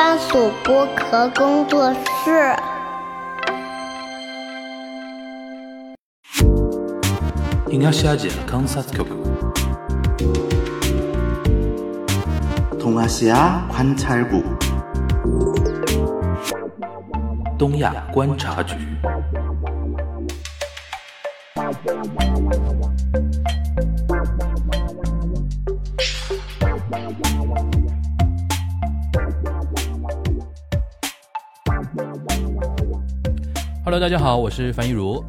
番薯剥壳工作室。東アジア観察局 동아시아 관찰국 东亚观察局。 Hello，大家好，我是樊一茹，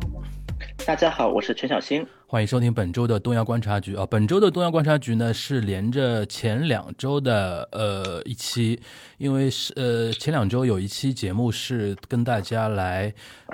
大家好，我是陈小新。欢迎收听本周的东亚观察局啊！本周的东亚观察局呢是连着前两周的呃一期，因为是呃前两周有一期节目是跟大家来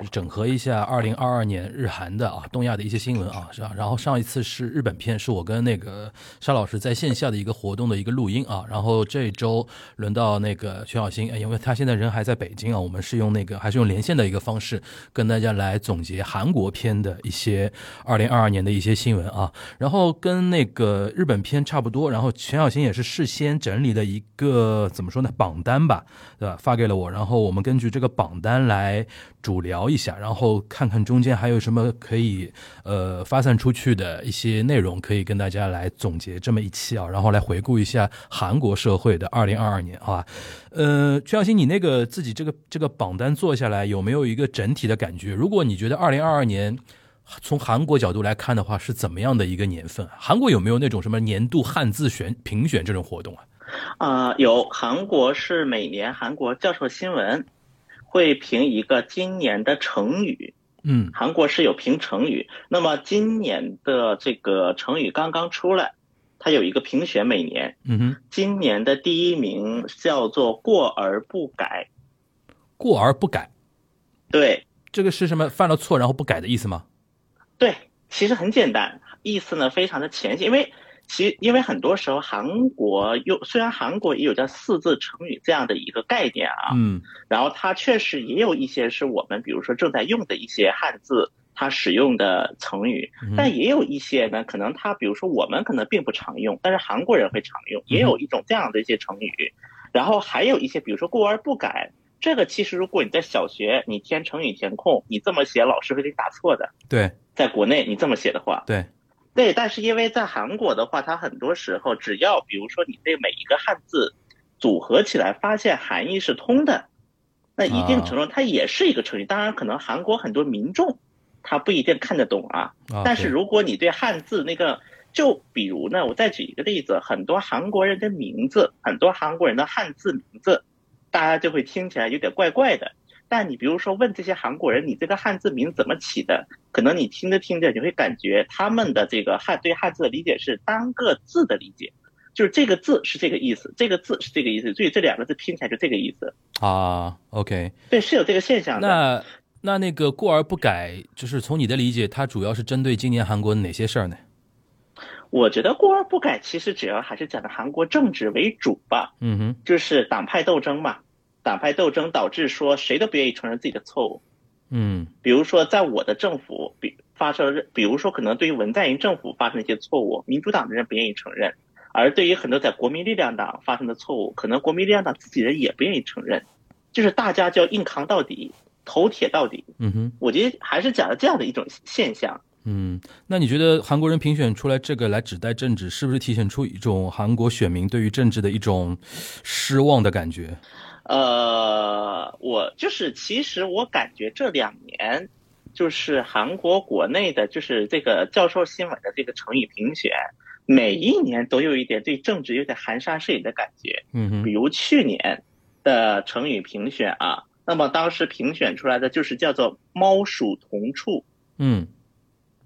整合一下二零二二年日韩的啊东亚的一些新闻啊，是吧？然后上一次是日本片，是我跟那个沙老师在线下的一个活动的一个录音啊，然后这周轮到那个徐小新，因为他现在人还在北京啊，我们是用那个还是用连线的一个方式跟大家来总结韩国片的一些二零二二年的。一些新闻啊，然后跟那个日本片差不多，然后全小新也是事先整理了一个怎么说呢榜单吧，对吧？发给了我，然后我们根据这个榜单来主聊一下，然后看看中间还有什么可以呃发散出去的一些内容，可以跟大家来总结这么一期啊，然后来回顾一下韩国社会的二零二二年，好吧？呃，全小新，你那个自己这个这个榜单做下来有没有一个整体的感觉？如果你觉得二零二二年。从韩国角度来看的话，是怎么样的一个年份？韩国有没有那种什么年度汉字选评选这种活动啊？啊，有，韩国是每年韩国教授新闻会评一个今年的成语。嗯，韩国是有评成语。那么今年的这个成语刚刚出来，它有一个评选，每年。嗯哼，今年的第一名叫做“过而不改”。过而不改，对，这个是什么？犯了错然后不改的意思吗？对，其实很简单，意思呢非常的浅显，因为其因为很多时候韩国又虽然韩国也有叫四字成语这样的一个概念啊，嗯，然后它确实也有一些是我们比如说正在用的一些汉字，它使用的成语，但也有一些呢，可能它比如说我们可能并不常用，但是韩国人会常用，也有一种这样的一些成语，然后还有一些比如说过而不改。这个其实，如果你在小学你填成语填空，你这么写，老师会给你打错的。对，在国内你这么写的话，对，对，但是因为在韩国的话，它很多时候只要比如说你对每一个汉字组合起来，发现含义是通的，那一定程度它也是一个成语。当然，可能韩国很多民众他不一定看得懂啊。但是如果你对汉字那个，就比如呢，我再举一个例子，很多韩国人的名字，很多韩国人的汉字名字。大家就会听起来有点怪怪的，但你比如说问这些韩国人，你这个汉字名怎么起的？可能你听着听着，你会感觉他们的这个汉对汉字的理解是单个字的理解，就是这个字是这个意思，这个字是这个意思，所以这两个字拼起来就这个意思啊。OK，对，是有这个现象的。那那那个过而不改，就是从你的理解，它主要是针对今年韩国哪些事儿呢？我觉得过而不改，其实主要还是讲的韩国政治为主吧。嗯哼，就是党派斗争嘛，党派斗争导致说谁都不愿意承认自己的错误。嗯，比如说在我的政府，比发生，比如说可能对于文在寅政府发生一些错误，民主党的人不愿意承认；而对于很多在国民力量党发生的错误，可能国民力量党自己人也不愿意承认。就是大家就要硬扛到底，头铁到底。嗯哼，我觉得还是讲了这样的一种现象。嗯，那你觉得韩国人评选出来这个来指代政治，是不是体现出一种韩国选民对于政治的一种失望的感觉？呃，我就是其实我感觉这两年，就是韩国国内的，就是这个教授新闻的这个成语评选，每一年都有一点对政治有点含沙射影的感觉。嗯哼，比如去年的成语评选啊，那么当时评选出来的就是叫做“猫鼠同处”。嗯。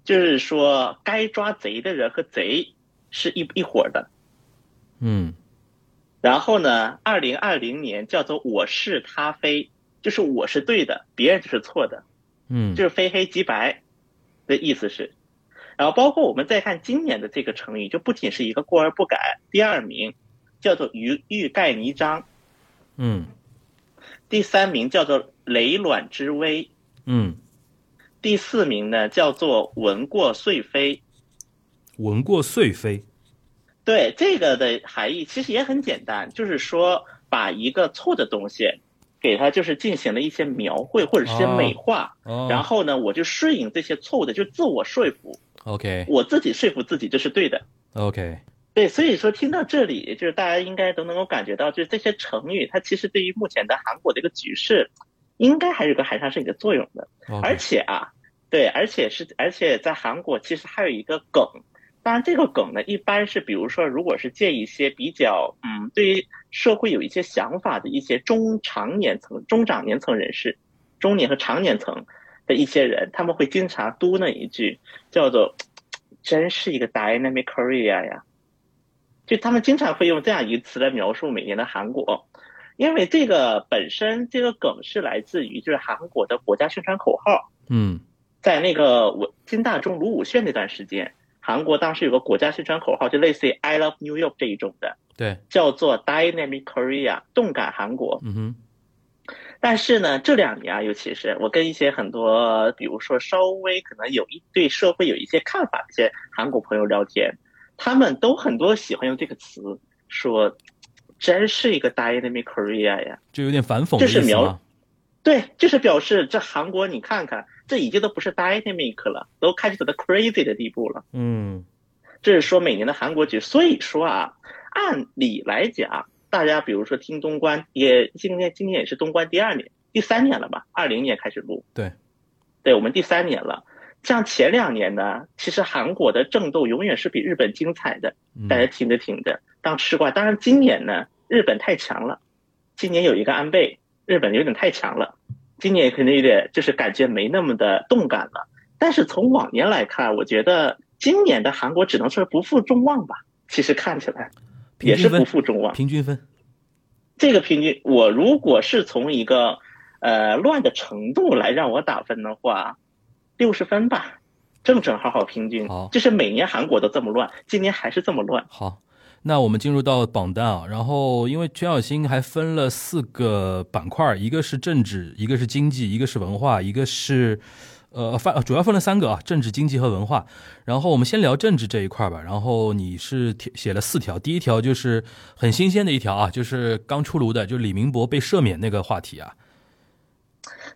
就是说，该抓贼的人和贼是一一伙的，嗯。然后呢，二零二零年叫做“我是他非”，就是我是对的，别人就是错的，嗯，就是非黑即白的意思是。然后包括我们再看今年的这个成语，就不仅是一个过而不改，第二名叫做“欲欲盖弥彰”，嗯。第三名叫做“雷卵之危”，嗯。第四名呢，叫做“闻过遂飞”。闻过遂飞，对这个的含义其实也很简单，就是说把一个错的东西，给它就是进行了一些描绘或者是些美化，哦，然后呢，我就顺应这些错误的，就自我说服，OK 我自己说服自己这是对的。OK，对，所以说听到这里，就是大家应该都能够感觉到，就是这些成语，它其实对于目前的韩国的一个局势，应该还是有个含沙射影的作用的。而且啊，对，而且是，而且在韩国其实还有一个梗，当然这个梗呢，一般是比如说，如果是借一些比较，嗯，对于社会有一些想法的一些中长年层、中长年层人士，中年和长年层的一些人，他们会经常嘟囔一句，叫做“真是一个 dynamic Korea 呀”，就他们经常会用这样一个词来描述每年的韩国。因为这个本身这个梗是来自于就是韩国的国家宣传口号，嗯在那个我金大中卢武铉那段时间，韩国当时有个国家宣传口号，就类似于 “I love New York” 这一种的，对，叫做 “Dynamic Korea”，动感韩国。嗯哼但是呢，这两年啊，尤其是我跟一些很多，比如说稍微可能有一对社会有一些看法的一些韩国朋友聊天，他们都很多喜欢用这个词说，真是一个 Dynamic Korea 呀。就有点反讽的这是描？对，就是表示这韩国，你看看，这已经都不是 dynamic 了，都开始走到 crazy 的地步了。嗯这是说每年的韩国局，所以说啊，按理来讲，大家比如说听东关，也今年今年也是东关第二年、第三年了吧？二零年开始录，对，对我们第三年了。像前两年呢，其实韩国的争斗永远是比日本精彩的，嗯大家听着听着当吃瓜。当然今年呢，日本太强了，今年有一个安倍，日本有点太强了，今年肯定有点就是感觉没那么的动感了。但是从往年来看，我觉得今年的韩国只能说是不负众望吧。其实看起来也是不负众望。平均分这个平均，我如果是从一个呃乱的程度来让我打分的话，六十分吧，正正好好平均好。就是每年韩国都这么乱，今年还是这么乱。好。那我们进入到榜单啊，然后因为全小新还分了四个板块，一个是政治，一个是经济，一个是文化，一个是呃分主要分了三个啊，政治、经济和文化。然后我们先聊政治这一块吧。然后你是写了四条，第一条就是很新鲜的一条啊，就是刚出炉的，就李明博被赦免那个话题啊。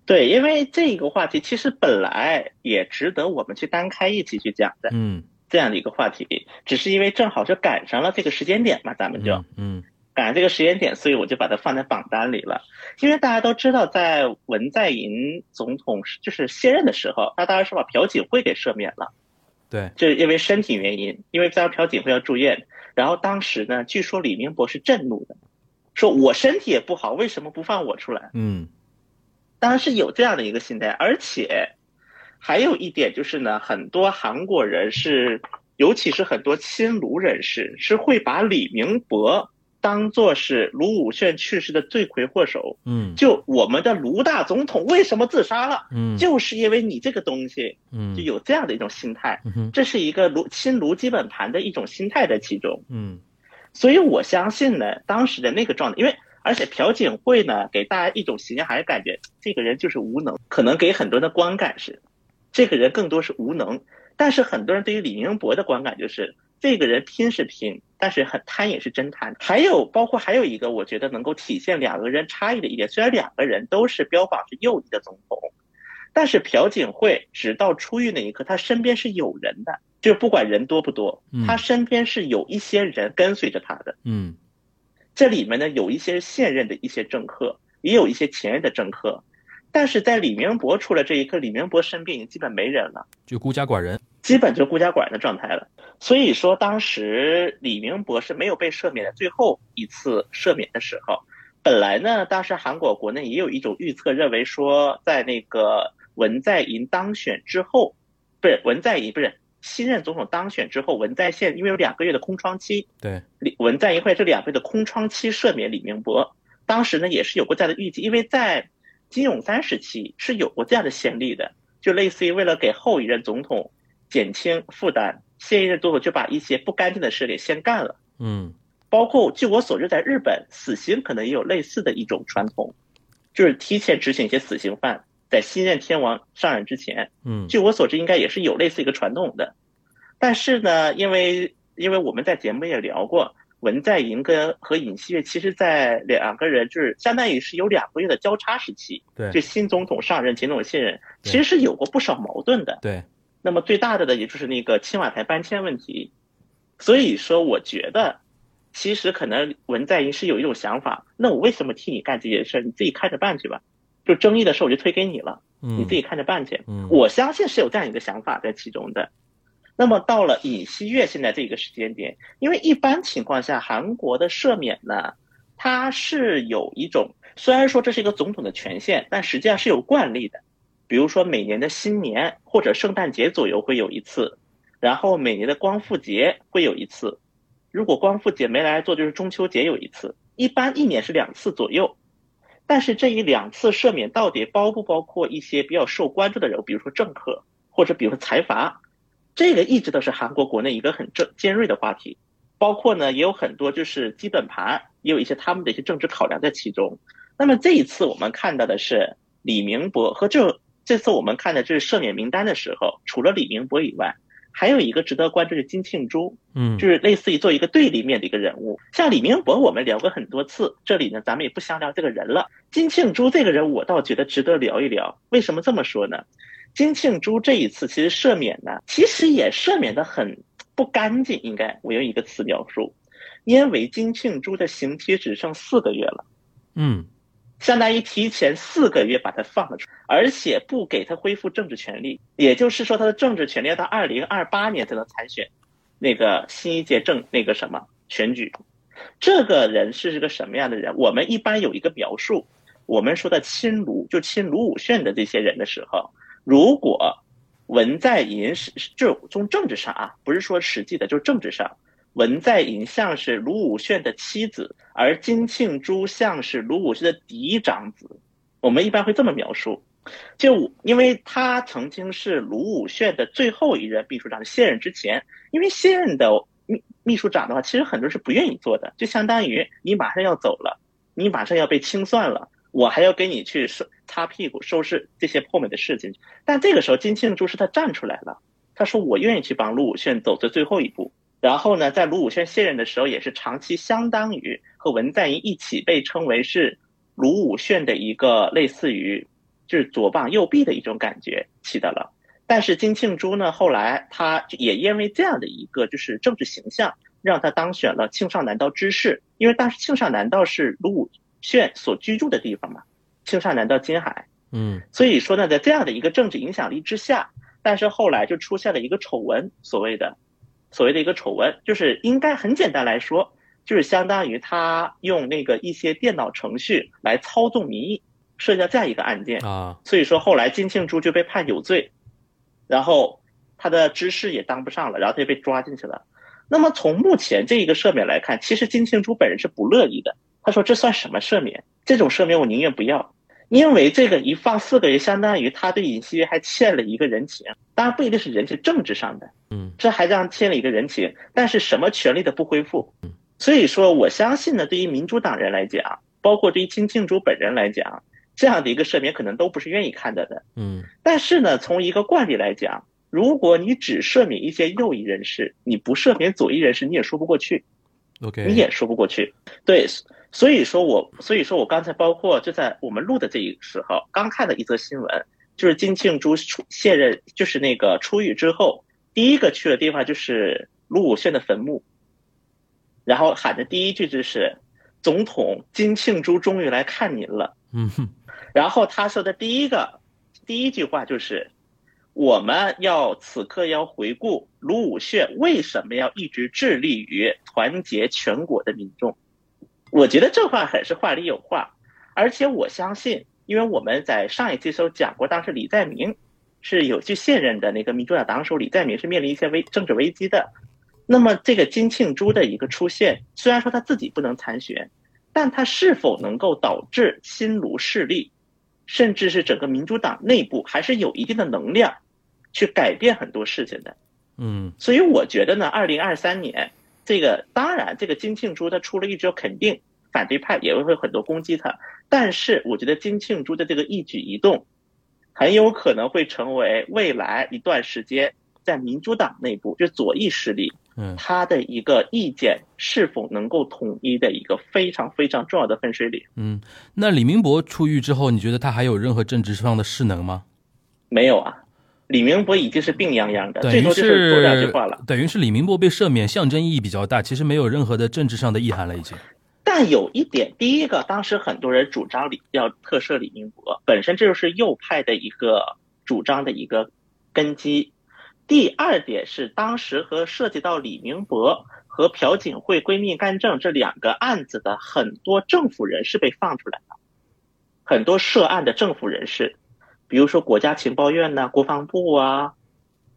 对，因为这个话题其实本来也值得我们去单开一起去讲的嗯，这样的一个话题，只是因为正好就赶上了这个时间点嘛，咱们就。嗯嗯赶上这个时间点，所以我就把它放在榜单里了。因为大家都知道，在文在寅总统就是卸任的时候，他当然是把朴槿惠给赦免了，对，就是因为身体原因，因为当时朴槿惠要住院。然后当时呢，据说李明博是震怒的，说我身体也不好，为什么不放我出来？嗯当然是有这样的一个心态，而且还有一点就是呢，很多韩国人是，尤其是很多亲卢人士，是会把李明博当做是卢武铉去世的罪魁祸首。嗯就我们的卢大总统为什么自杀了？嗯就是因为你这个东西，嗯就有这样的一种心态。嗯哼这是一个卢亲卢基本盘的一种心态在其中。嗯所以我相信呢，当时的那个状态，因为而且朴槿惠呢，给大家一种形象，还是感觉这个人就是无能，可能给很多人的观感是，这个人更多是无能。但是很多人对于李明博的观感就是，这个人拼是拼，但是很贪也是真贪。还有包括还有一个，我觉得能够体现两个人差异的一点，虽然两个人都是标榜是右翼的总统，但是朴槿惠直到出狱那一刻，他身边是有人的，就不管人多不多嗯，他身边是有一些人跟随着他的。嗯这里面呢，有一些现任的一些政客，也有一些前任的政客，但是在李明博出来这一刻，李明博身边已经基本没人了，就孤家寡人。基本就孤家寡人的状态了。所以说，当时李明博是没有被赦免的，最后一次赦免的时候，本来呢，当时韩国国内也有一种预测，认为说，在那个文在寅当选之后，不是文在寅，不是新任总统当选之后，文在宪因为有两个月的空窗期，对，李文在寅会这两个月的空窗期赦免李明博，当时呢也是有过这样的预计，因为在金永三时期是有过这样的先例的，就类似于为了给后一任总统减轻负担，现一任总统就把一些不干净的事给先干了。嗯包括据我所知，在日本死刑可能也有类似的一种传统，就是提前执行一些死刑犯，在新任天王上任之前，嗯据我所知，应该也是有类似一个传统的。但是呢，因为因为我们在节目也聊过，文在寅跟和尹锡悦，其实在两个人就是相当于是有两个月的交叉时期，对就新总统上任，前总统卸任，其实是有过不少矛盾的。对，那么最大的呢，也就是那个青瓦台搬迁问题。所以说，我觉得其实可能文在寅是有一种想法，那我为什么替你干这件事儿？你自己看着办去吧。就争议的事我就推给你了，嗯，你自己看着办去。嗯我相信是有这样一个想法在其中的。那么到了尹锡悦现在这个时间点，因为一般情况下韩国的赦免呢，它是有一种虽然说这是一个总统的权限，但实际上是有惯例的。比如说每年的新年或者圣诞节左右会有一次，然后每年的光复节会有一次。如果光复节没来做，就是中秋节有一次，一般一年是两次左右。但是这一两次赦免到底包不包括一些比较受关注的人物，比如说政客或者比如说财阀，这个一直都是韩国国内一个很正尖锐的话题。包括呢，也有很多就是基本盘，也有一些他们的一些政治考量在其中。那么这一次我们看到的是李明博和这这次我们看的这是赦免名单的时候，除了李明博以外，还有一个值得关注的金庆洙，嗯，就是类似于做一个对立面的一个人物。像李明博，我们聊过很多次，这里呢咱们也不详聊这个人了。金庆洙这个人，我倒觉得值得聊一聊。为什么这么说呢？金庆洙这一次其实赦免呢，其实也赦免的很不干净，应该我用一个词描述，因为金庆洙的刑期只剩四个月了。嗯相当于提前四个月把他放了出来，而且不给他恢复政治权利，也就是说他的政治权利要到二零二八年才能参选那个新一届政那个什么选举。这个人是个什么样的人？我们一般有一个描述，我们说的亲卢就亲卢武铉的这些人的时候，如果文在寅是就从政治上啊，不是说实际的，就是政治上。文在寅像是卢武铉的妻子，而金庆洙像是卢武铉的嫡长子。我们一般会这么描述，就因为他曾经是卢武铉的最后一任秘书长，卸任之前，因为卸任的秘秘书长的话，其实很多人是不愿意做的，就相当于你马上要走了，你马上要被清算了，我还要给你去说擦屁股、收拾这些后面的事情。但这个时候，金庆洙是他站出来了，他说我愿意去帮卢武铉走这最后一步。然后呢，在卢武铉卸任的时候，也是长期相当于和文在寅一起被称为是卢武铉的一个类似于就是左膀右臂的一种感觉起的了。但是金庆洙呢，后来他也因为这样的一个就是政治形象，让他当选了庆尚南道知事，因为当时庆尚南道是卢武铉所居住的地方嘛，庆尚南到金海。嗯所以说呢，在这样的一个政治影响力之下，但是后来就出现了一个丑闻，所谓的所谓的一个丑闻，就是应该很简单来说，就是相当于他用那个一些电脑程序来操纵民意，涉及到这样一个案件。啊所以说后来金庆珠就被判有罪，然后他的知事也当不上了，然后他就被抓进去了。那么从目前这一个赦免来看，其实金庆珠本人是不乐意的。他说：“这算什么赦免？这种赦免我宁愿不要，因为这个一放四个月，相当于他对尹锡悦还欠了一个人情。当然不一定是人情，政治上的，嗯这还让欠了一个人情，但是什么权利的不恢复。所以说，我相信呢，对于民主党人来讲，包括对于金庆洙本人来讲，这样的一个赦免可能都不是愿意看到的。嗯但是呢，从一个惯例来讲，如果你只赦免一些右翼人士，你不赦免左翼人士，你也说不过去。，OK，你也说不过去。对，所以说我所以说我刚才包括就在我们录的这一时候，刚看的一则新闻，就是金庆洙出卸任，就是那个出狱之后，第一个去的地方就是卢武铉的坟墓，然后喊的第一句就是“总统金庆洙终于来看您了”。嗯哼然后他说的第一个第一句话就是，我们要此刻要回顾卢武铉为什么要一直致力于团结全国的民众。我觉得这话很是话里有话，而且我相信，因为我们在上一期时候讲过，当时李在明是有去现任的那个民主党党首，李在明是面临一些危政治危机的。那么这个金庆洙的一个出现，虽然说他自己不能参选，但他是否能够导致新卢势力，甚至是整个民主党内部还是有一定的能量，去改变很多事情的。嗯所以我觉得呢，二零二三年这个当然，这个金庆洙他出了一之后，肯定反对派也会很多攻击他。但是我觉得金庆洙的这个一举一动，很有可能会成为未来一段时间在民主党内部，就左翼势力嗯他的一个意见是否能够统一的一个非常非常重要的分水岭。嗯，那李明博出狱之后，你觉得他还有任何政治上的势能吗？没有啊，李明博已经是病殃殃的，最多就是说两句话了。等于是李明博被赦免，象征意义比较大，其实没有任何的政治上的意涵了，已经。但有一点，第一个，当时很多人主张李要特赦李明博，本身这就是右派的一个主张的一个根基。第二点是，当时和涉及到李明博和朴槿惠闺蜜干政这两个案子的很多政府人士被放出来了，很多涉案的政府人士，比如说国家情报院呐、国防部啊，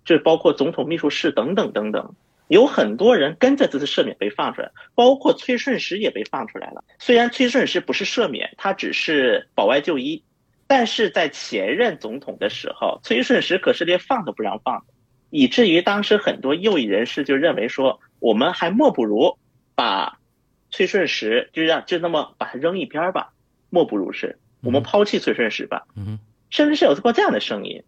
就包括总统秘书室等等等等。有很多人跟着这次赦免被放出来，包括崔顺实也被放出来了。虽然崔顺实不是赦免，他只是保外就医，但是在前任总统的时候，崔顺实可是连放都不让放的，以至于当时很多右翼人士就认为说，我们还莫不如把崔顺实就让就那么把他扔一边吧，莫不如是我们抛弃崔顺实吧，嗯哼甚至是有过这样的声音。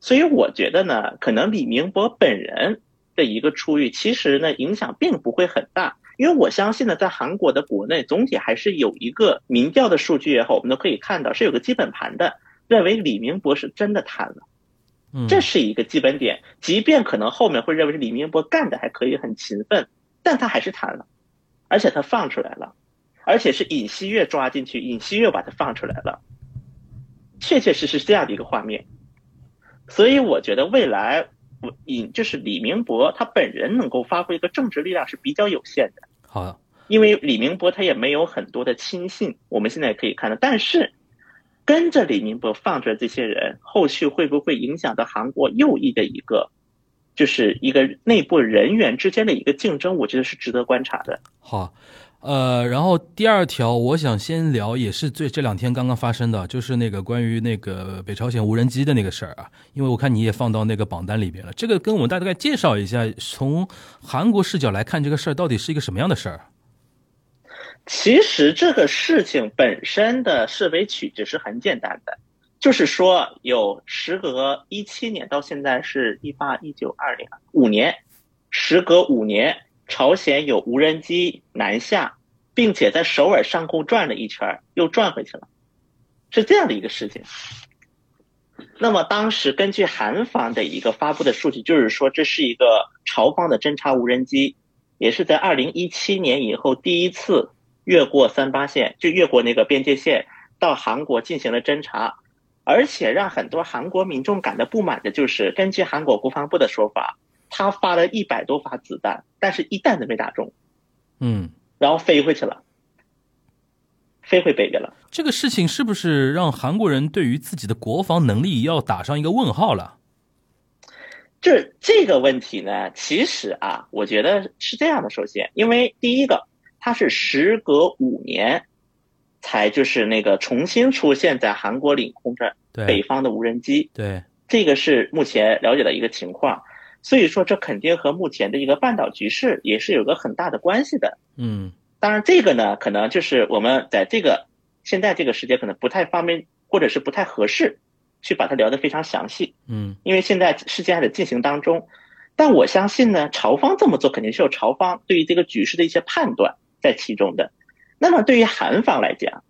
所以我觉得呢，可能李明博本人。的一个出狱，其实呢影响并不会很大，因为我相信呢，在韩国的国内总体还是有一个民调的数据也好，我们都可以看到是有个基本盘的，认为李明博是真的贪了，嗯，这是一个基本点。即便可能后面会认为是李明博干的还可以很勤奋，但他还是贪了，而且他放出来了，而且是尹锡悦抓进去，尹锡悦把他放出来了，确确实实是这样的一个画面。所以我觉得未来。我尹就是李明博，他本人能够发挥一个政治力量是比较有限的。好的，因为李明博他也没有很多的亲信，我们现在也可以看到。但是跟着李明博放出来这些人，后续会不会影响到韩国右翼的一个，就是一个内部人员之间的一个竞争？我觉得是值得观察的。好。呃，然后第二条，我想先聊，也是最这两天刚刚发生的，就是那个关于那个北朝鲜无人机的那个事儿啊。因为我看你也放到那个榜单里边了，这个跟我们大概介绍一下，从韩国视角来看这个事儿到底是一个什么样的事儿？其实这个事情本身的视为曲直是很简单的，就是说有时隔一七年到现在是一八一九二零五年，时隔五年。朝鲜有无人机南下，并且在首尔上空转了一圈，又转回去了，是这样的一个事情。那么当时根据韩方的一个发布的数据，就是说这是一个朝方的侦察无人机，也是在二零一七年以后第一次越过三八线，就越过那个边界线到韩国进行了侦察，而且让很多韩国民众感到不满的就是，根据韩国国防部的说法。他发了一百多发子弹，但是一弹都没打中，嗯，然后飞回去了，飞回北边了。这个事情是不是让韩国人对于自己的国防能力要打上一个问号了？这这个问题呢，其实啊，我觉得是这样的。首先，因为第一个，它是时隔五年才就是那个重新出现在韩国领空的北方的无人机，对，这个是目前了解的一个情况。所以说，这肯定和目前的一个半岛局势也是有个很大的关系的。嗯，当然，这个呢，可能就是我们在这个现在这个时间可能不太方便，或者是不太合适去把它聊得非常详细。嗯，因为现在事件还在进行当中。但我相信呢，朝方这么做肯定是有朝方对于这个局势的一些判断在其中的。那么对于韩方来讲，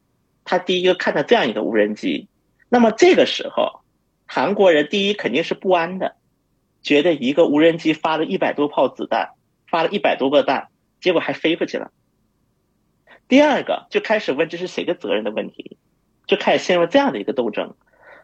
他第一个看到这样一个无人机，那么这个时候韩国人第一肯定是不安的。觉得一个无人机发了一百多炮子弹，发了一百多个弹，结果还飞回去了。第二个就开始问这是谁的责任的问题，就开始陷入这样的一个斗争。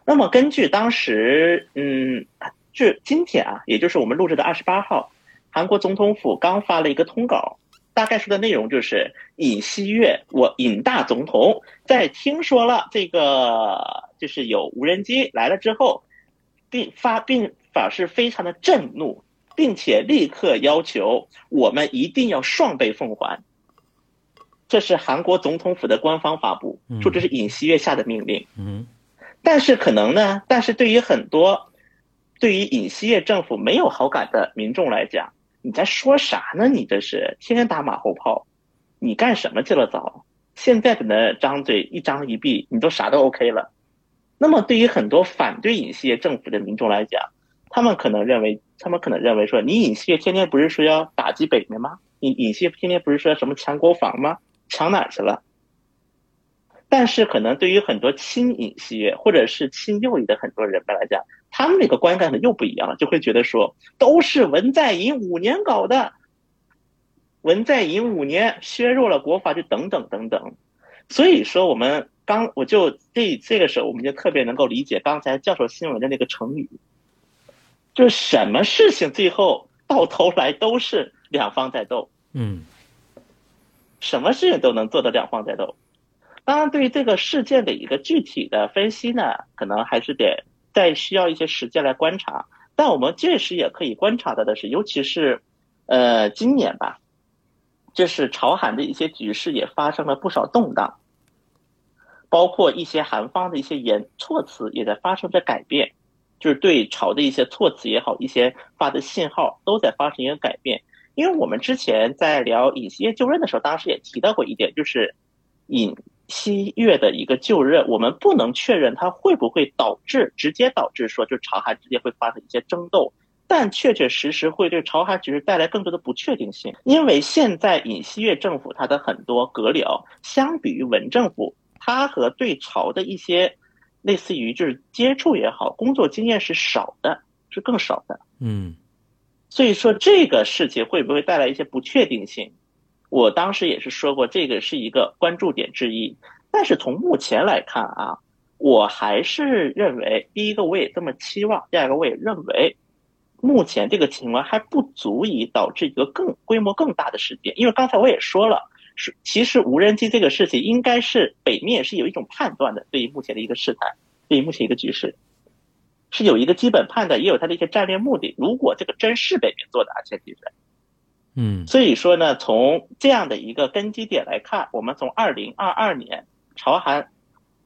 那么根据当时，嗯，就今天啊，也就是我们录制的二十八号，韩国总统府刚发了一个通稿，大概说的内容就是尹锡悦，我尹大总统在听说了这个就是有无人机来了之后，并发并。表示非常的震怒，并且立刻要求我们一定要双倍奉还。这是韩国总统府的官方发布，说这是尹锡悦下的命令。嗯，但是可能呢，但是对于很多对于尹锡悦政府没有好感的民众来讲，你在说啥呢？你这是天天打马后炮，你干什么去了早？现在的呢，张嘴一张一闭，你都啥都 OK 了。那么对于很多反对尹锡悦政府的民众来讲，他们可能认为，他们可能认为说，你尹锡悦天天不是说要打击北面吗？你尹锡悦天天不是说什么强国防吗？强哪去了？但是可能对于很多亲尹锡悦或者是亲右翼的很多人们来讲，他们那个观感呢又不一样了，就会觉得说，都是文在寅五年搞的，文在寅五年削弱了国法，就等等等等。所以说，我们刚我就这这个时候，我们就特别能够理解刚才教授新闻的那个成语，就是什么事情最后到头来都是两方在斗，嗯什么事情都能做到两方在斗。当然，对于这个事件的一个具体的分析呢，可能还是得再需要一些时间来观察。但我们确实也可以观察到的是，尤其是呃今年吧，就是朝韩的一些局势也发生了不少动荡，包括一些韩方的一些言措辞也在发生着改变，就是对朝的一些措辞也好，一些发的信号都在发生一个改变。因为我们之前在聊尹锡悦就任的时候，当时也提到过一点，就是尹锡悦的一个就任，我们不能确认它会不会导致直接导致说，就朝韩之间会发生一些争斗，但确确实实会对朝韩局势带来更多的不确定性。因为现在尹锡悦政府它的很多阁僚，相比于文政府，它和对朝的一些类似于就是接触也好，工作经验是少的，是更少的。嗯所以说这个事情会不会带来一些不确定性？我当时也是说过，这个是一个关注点之一。但是从目前来看啊，我还是认为，第一个我也这么期望，第二个我也认为，目前这个情况还不足以导致一个更规模更大的事件。因为刚才我也说了，是其实无人机这个事情应该是北面是有一种判断的，对于目前的一个事态，对于目前一个局势。是有一个基本判断，也有它的一些战略目的。如果这个真是北面做的，前提是，嗯所以说呢，从这样的一个根基点来看，我们从二零二二年朝韩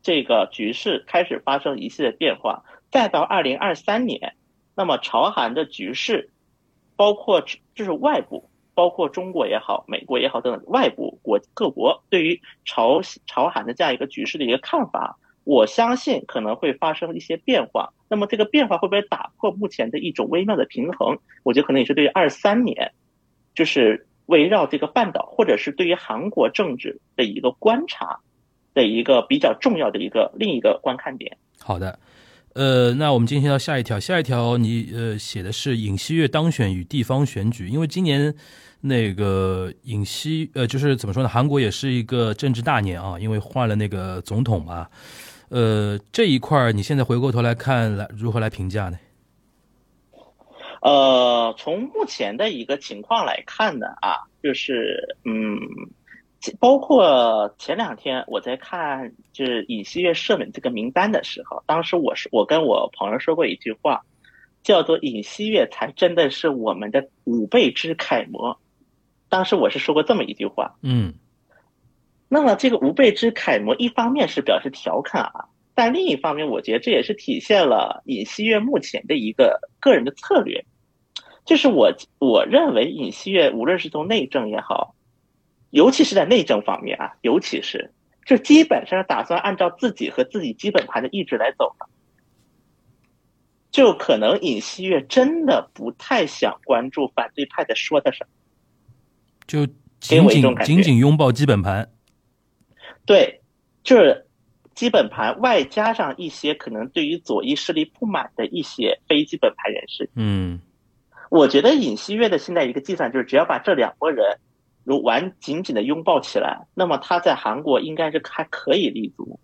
这个局势开始发生一系列变化，再到二零二三年，那么朝韩的局势，包括就是外部，包括中国也好、美国也好等等外部国各国对于朝朝韩的这样一个局势的一个看法，我相信可能会发生一些变化。那么这个变化会不会打破目前的一种微妙的平衡？我觉得可能也是对于二三年，就是围绕这个半岛，或者是对于韩国政治的一个观察的一个比较重要的一个另一个观看点。好的，呃，那我们进行到下一条，下一条你呃写的是尹锡悦当选与地方选举，因为今年那个尹锡呃就是怎么说呢，韩国也是一个政治大年啊，因为换了那个总统嘛，呃，这一块儿你现在回过头来看来如何来评价呢？呃，从目前的一个情况来看呢，啊，就是嗯，包括前两天我在看就是尹锡悦赦免这个名单的时候，当时我是我跟我朋友说过一句话，叫做尹锡悦才真的是我们的五辈之楷模。当时我是说过这么一句话。嗯那么这个无辈之楷模，一方面是表示调侃啊，但另一方面，我觉得这也是体现了尹锡悦目前的一个个人的策略，就是我我认为尹锡悦无论是从内政也好，尤其是在内政方面啊，尤其是就基本上打算按照自己和自己基本盘的意志来走了，就可能尹锡悦真的不太想关注反对派在说的什么。就给紧紧紧紧拥抱基本盘。对，就是基本盘外加上一些可能对于左翼势力不满的一些非基本盘人士。嗯我觉得尹锡悦的现在一个计算就是，只要把这两拨人如完紧紧的拥抱起来，那么他在韩国应该是还可以立足。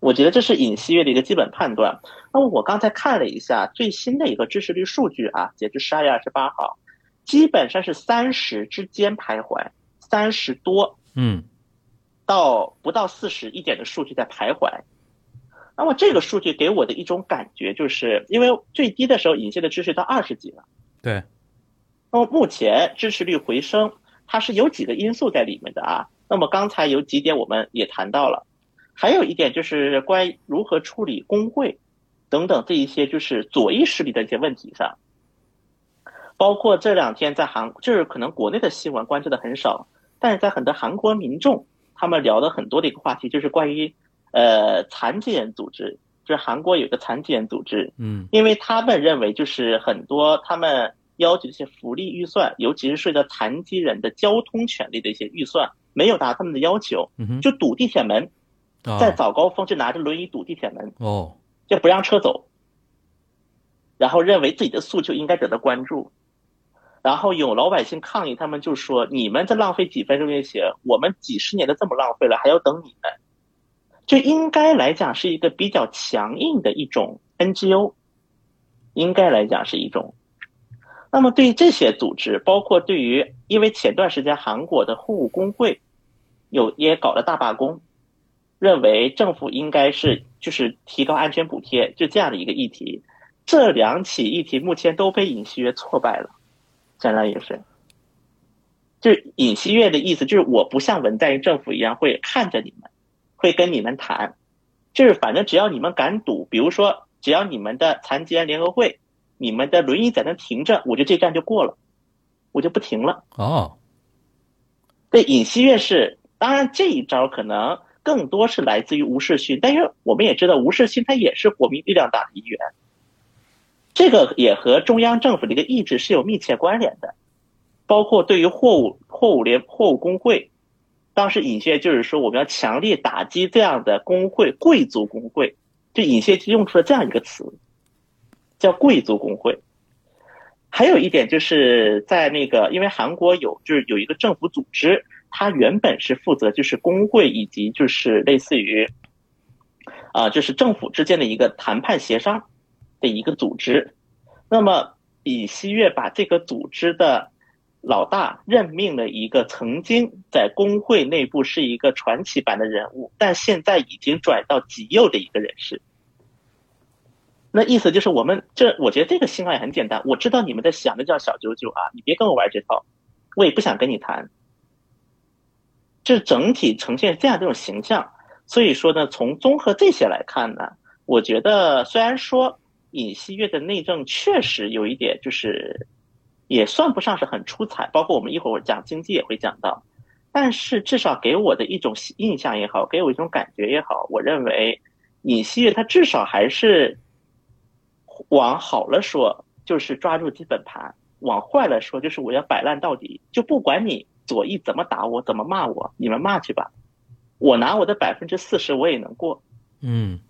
我觉得这是尹锡悦的一个基本判断。那么我刚才看了一下最新的一个支持率数据啊，截至十二月二十八号，基本上是三十之间徘徊，三十多嗯到不到四十一点的数据在徘徊。那么这个数据给我的一种感觉，就是因为最低的时候，隐性的支持到二十几了。对，那么目前支持率回升，它是有几个因素在里面的啊。那么刚才有几点我们也谈到了，还有一点就是关于如何处理工会等等这一些就是左翼势力的一些问题上，包括这两天在韩，就是可能国内的新闻关注的很少，但是在很多韩国民众他们聊的很多的一个话题，就是关于呃残疾人组织就是韩国有一个残疾人组织，嗯。因为他们认为就是很多他们要求的一些福利预算，尤其是涉及到残疾人的交通权利的一些预算没有达他们的要求，就堵地铁门，啊。在早高峰就拿着轮椅堵地铁门，哦，就不让车走，然后认为自己的诉求应该得到关注。然后有老百姓抗议，他们就说：“你们这浪费几分钟这些，我们几十年都这么浪费了，还要等你们。”就应该来讲是一个比较强硬的一种 NGO，应该来讲是一种。那么对于这些组织，包括对于，因为前段时间韩国的护工会有也搞了大罢工，认为政府应该是就是提高安全补贴，就这样的一个议题。这两起议题目前都被尹锡悦挫败了，相当于是。就是尹锡悦的意思，就是我不像文在寅政府一样会看着你们，会跟你们谈，就是反正只要你们敢赌，比如说只要你们的残疾人联合会，你们的轮椅在那停着，我就这站就过了，我就不停了。哦，对，尹锡悦是，当然这一招可能更多是来自于吴世勋，但是我们也知道吴世勋他也是国民力量党的一员，这个也和中央政府的一个意志是有密切关联的，包括对于货物货物联货物工会，当时尹锡就是说我们要强力打击这样的工会，贵族工会，就尹锡就用出了这样一个词，叫贵族工会。还有一点就是在那个，因为韩国有就是有一个政府组织，它原本是负责就是工会以及就是类似于，啊、就是政府之间的一个谈判协商的一个组织。那么尹锡悦把这个组织的老大任命了一个曾经在工会内部是一个传奇般的人物，但现在已经转到极右的一个人士。那意思就是我们这，我觉得这个信号也很简单。我知道你们在想的叫小九九啊，你别跟我玩这套，我也不想跟你谈。这整体呈现这样这种形象，所以说呢，从综合这些来看呢，我觉得虽然说尹锡悦的内政确实有一点就是，也算不上是很出彩，包括我们一会儿讲经济也会讲到，但是至少给我的一种印象也好，给我一种感觉也好，我认为尹锡悦他至少还是。往好了说，就是抓住基本盘；往坏了说，就是我要摆烂到底。就不管你左翼怎么打我，怎么骂我，你们骂去吧，我拿我的百分之四十我也能过。嗯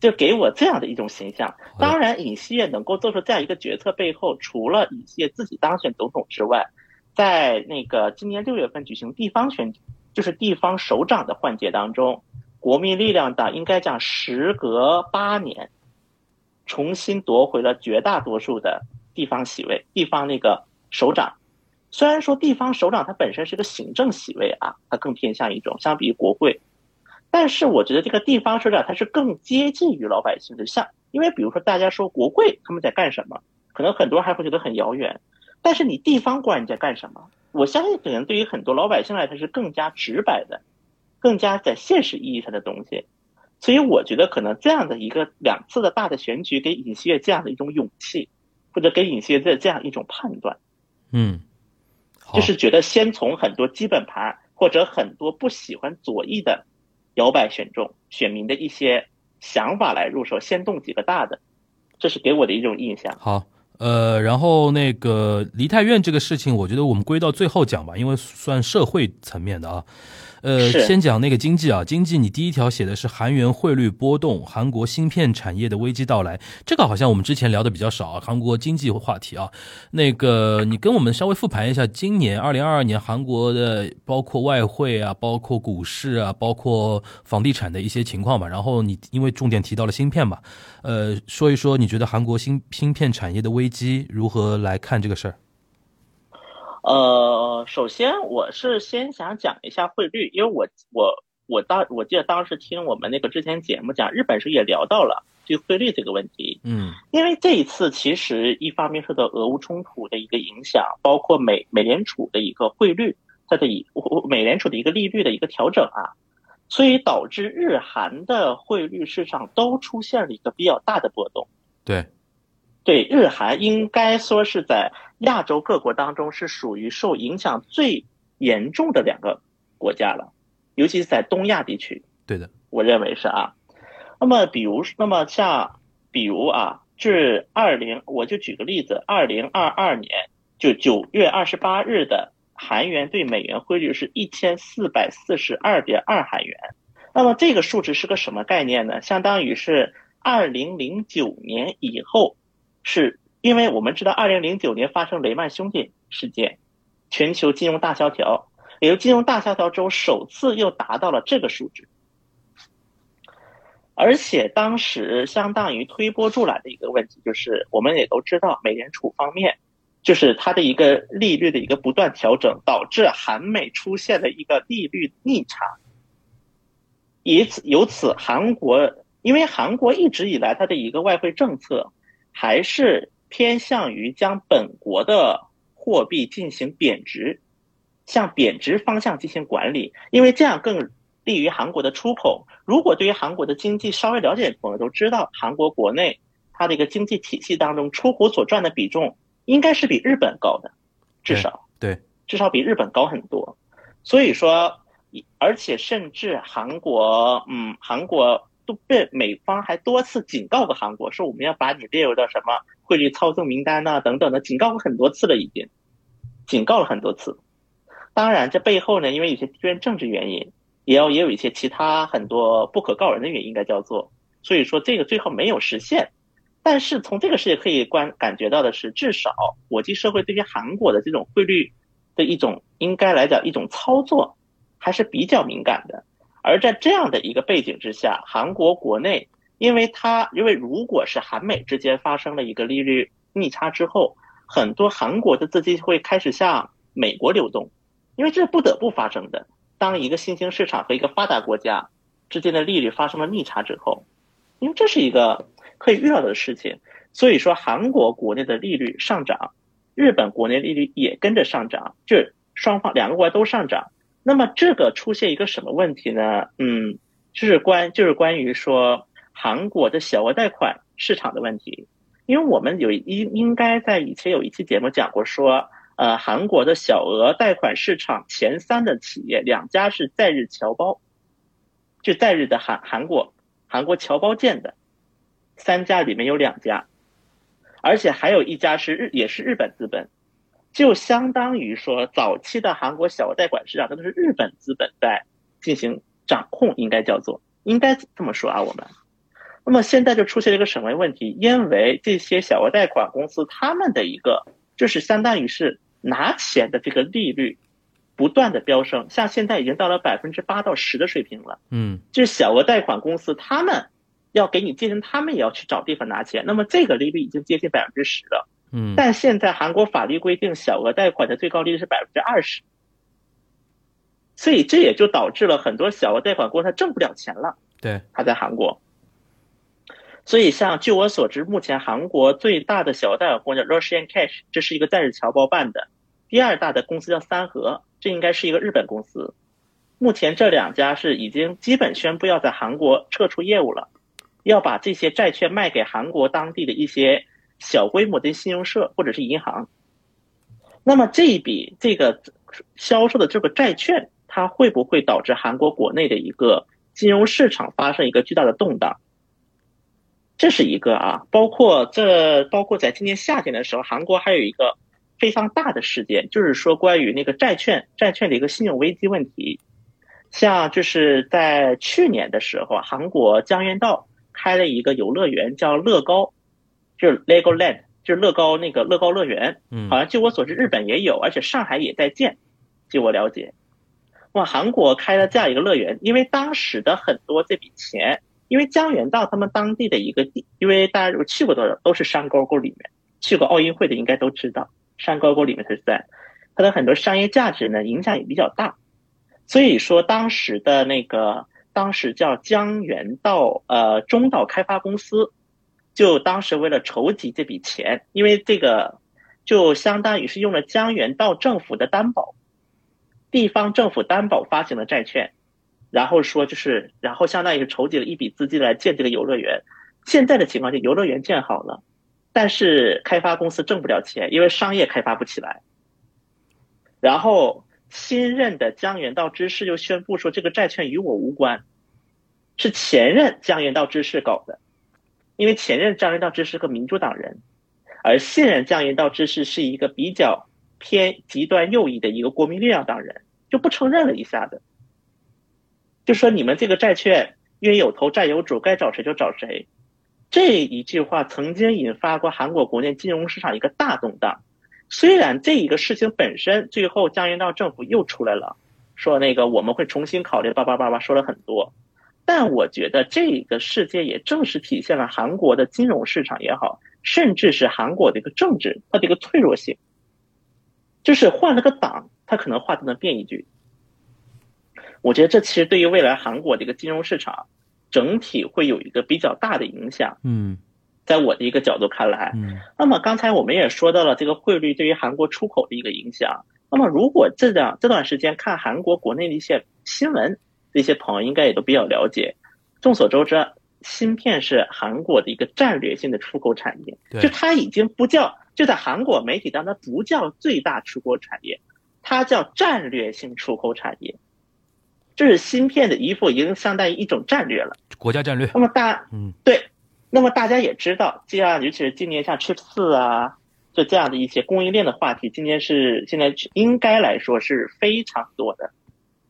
就给我这样的一种形象。当然，尹锡悦能够做出这样一个决策背后，除了尹锡悦自己当选总统之外，在那个今年六月份举行地方选举，就是地方首长的换届当中，国民力量党应该讲时隔八年，重新夺回了绝大多数的地方席位，地方那个首长。虽然说地方首长它本身是个行政席位啊，它更偏向一种相比于国会，但是我觉得这个地方首长他是更接近于老百姓的，像因为比如说大家说国会他们在干什么，可能很多人还会觉得很遥远，但是你地方官你在干什么？我相信可能对于很多老百姓来说是更加直白的，更加在现实意义上的东西。所以我觉得可能这样的一个两次的大的选举，给尹锡悦这样的一种勇气，或者给尹锡悦这这样一种判断，嗯，就是觉得先从很多基本盘或者很多不喜欢左翼的摇摆选中选民的一些想法来入手，先动几个大的，这是给我的一种印象。好，呃，然后那个梨泰院这个事情，我觉得我们归到最后讲吧，因为算社会层面的啊。呃，先讲那个经济啊，经济你第一条写的是韩元汇率波动，韩国芯片产业的危机到来，这个好像我们之前聊的比较少啊，韩国经济话题啊。那个你跟我们稍微复盘一下，今年二零二二年韩国的包括外汇啊，包括股市啊，包括房地产的一些情况吧。然后你因为重点提到了芯片嘛，呃，说一说你觉得韩国芯芯片产业的危机如何来看这个事儿？呃，首先我是先想讲一下汇率，因为我我我当我记得当时听我们那个之前节目讲日本是也聊到了对汇率这个问题，嗯。因为这一次其实一方面受到俄乌冲突的一个影响，包括美美联储的一个汇率，它的以美联储的一个利率的一个调整啊，所以导致日韩的汇率市场都出现了一个比较大的波动。对，对，日韩应该说是在亚洲各国当中是属于受影响最严重的两个国家了，尤其是在东亚地区。对的，我认为是啊。那么比如，那么像比如啊，至二零，我就举个例子，二零二二年就九月二十八日的韩元对美元汇率是一千四百四十二点二韩元。那么这个数值是个什么概念呢？相当于是二零零九年以后，是因为我们知道二零零九年发生雷曼兄弟事件，全球金融大萧条，也就金融大萧条之后首次又达到了这个数值。而且当时相当于推波助澜的一个问题，就是我们也都知道，美联储方面就是它的一个利率的一个不断调整，导致韩美出现了一个利率逆差。以此由此，韩国因为韩国一直以来它的一个外汇政策还是偏向于将本国的货币进行贬值，向贬值方向进行管理，因为这样更利于韩国的出口。如果对于韩国的经济稍微了解的朋友都知道，韩国国内它的一个经济体系当中，出口所占的比重应该是比日本高的，至少对，至少比日本高很多。所以说。而且甚至韩国，嗯，韩国都被美方还多次警告过韩国，说我们要把你列入到什么汇率操纵名单呐，等等的，警告过很多次了，已经警告了很多次。当然，这背后呢，因为有些地缘政治原因，也要也有一些其他很多不可告人的原因，应该叫做，所以说这个最后没有实现。但是从这个世界可以观感觉到的是，至少国际社会对于韩国的这种汇率的一种，应该来讲一种操作。还是比较敏感的，而在这样的一个背景之下，韩国国内，因为它因为如果是韩美之间发生了一个利率逆差之后，很多韩国的资金会开始向美国流动，因为这是不得不发生的。当一个新兴市场和一个发达国家之间的利率发生了逆差之后，因为这是一个可以预料的事情，所以说韩国国内的利率上涨，日本国内利率也跟着上涨，就双方两个国家都上涨。那么这个出现一个什么问题呢？嗯，就是关就是关于说韩国的小额贷款市场的问题，因为我们有应应该在以前有一期节目讲过，说呃韩国的小额贷款市场前三的企业两家是在日侨胞，就在日的韩韩国韩国侨胞建的三家里面有两家，而且还有一家是日也是日本资本。就相当于说，早期的韩国小额贷款市场，那都是日本资本在进行掌控，应该叫做应该这么说啊。我们，那么现在就出现了一个什么问题？因为这些小额贷款公司，他们的一个就是相当于是拿钱的这个利率不断的飙升，像现在已经到了百分之八到十的水平了。嗯，就是小额贷款公司，他们要给你借钱，他们也要去找地方拿钱，那么这个利率已经接近百分之十了。嗯，但现在韩国法律规定，小额贷款的最高利率是百分之二十，所以这也就导致了很多小额贷款公司挣不了钱了。对，他在韩国，所以像据我所知，目前韩国最大的小额贷款公司叫 Russian Cash，这是一个在日侨胞办的；第二大的公司叫三和，这应该是一个日本公司。目前这两家是已经基本宣布要在韩国撤出业务了，要把这些债券卖给韩国当地的一些。小规模的信用社或者是银行，那么这一笔这个销售的这个债券，它会不会导致韩国国内的一个金融市场发生一个巨大的动荡？这是一个啊，包括这包括在今年夏天的时候，韩国还有一个非常大的事件，就是说关于那个债券债券的一个信用危机问题。像就是在去年的时候，韩国江原道开了一个游乐园，叫乐高。就是 Lego Land，就是乐高那个乐高乐园，嗯，好像据我所知，日本也有，而且上海也在建。据我了解，哇，韩国开了这样一个乐园，因为当时的很多这笔钱，因为江原道他们当地的一个地，因为大家如果去过的都是山沟沟里面，去过奥运会的应该都知道，山沟沟里面它是在，它的很多商业价值呢影响也比较大，所以说当时的那个当时叫江原道呃中岛开发公司。就当时为了筹集这笔钱，因为这个就相当于是用了江原道政府的担保，地方政府担保发行的债券，然后说就是，然后相当于是筹集了一笔资金来建这个游乐园。现在的情况就游乐园建好了，但是开发公司挣不了钱，因为商业开发不起来。然后新任的江原道知事又宣布说，这个债券与我无关。是前任江原道知事搞的，因为前任江原道之是个民主党人，而现任江原道之士是一个比较偏极端右翼的一个国民力量党人，就不承认了一下子，就说你们这个债券冤有头债有主，该找谁就找谁。这一句话曾经引发过韩国国内金融市场一个大动荡。虽然这一个事情本身最后江原道政府又出来了，说那个我们会重新考虑，叭叭叭叭说了很多，但我觉得这个事件也正是体现了韩国的金融市场也好，甚至是韩国的一个政治它的一个脆弱性，就是换了个党，它可能话都能变一句。我觉得这其实对于未来韩国的一个金融市场整体会有一个比较大的影响。嗯在我的一个角度看来，嗯那么刚才我们也说到了这个汇率对于韩国出口的一个影响。那么如果这段这段时间看韩国国内的一些新闻，这些朋友应该也都比较了解。众所周知，芯片是韩国的一个战略性的出口产业，对就它已经不叫就在韩国媒体当中不叫最大出口产业，它叫战略性出口产业。这是芯片的一副已经相当于一种战略了。国家战略那么大嗯对，那么大家也知道，这样尤其是今年像 Chip 四啊，就这样的一些供应链的话题，今年是现在应该来说是非常多的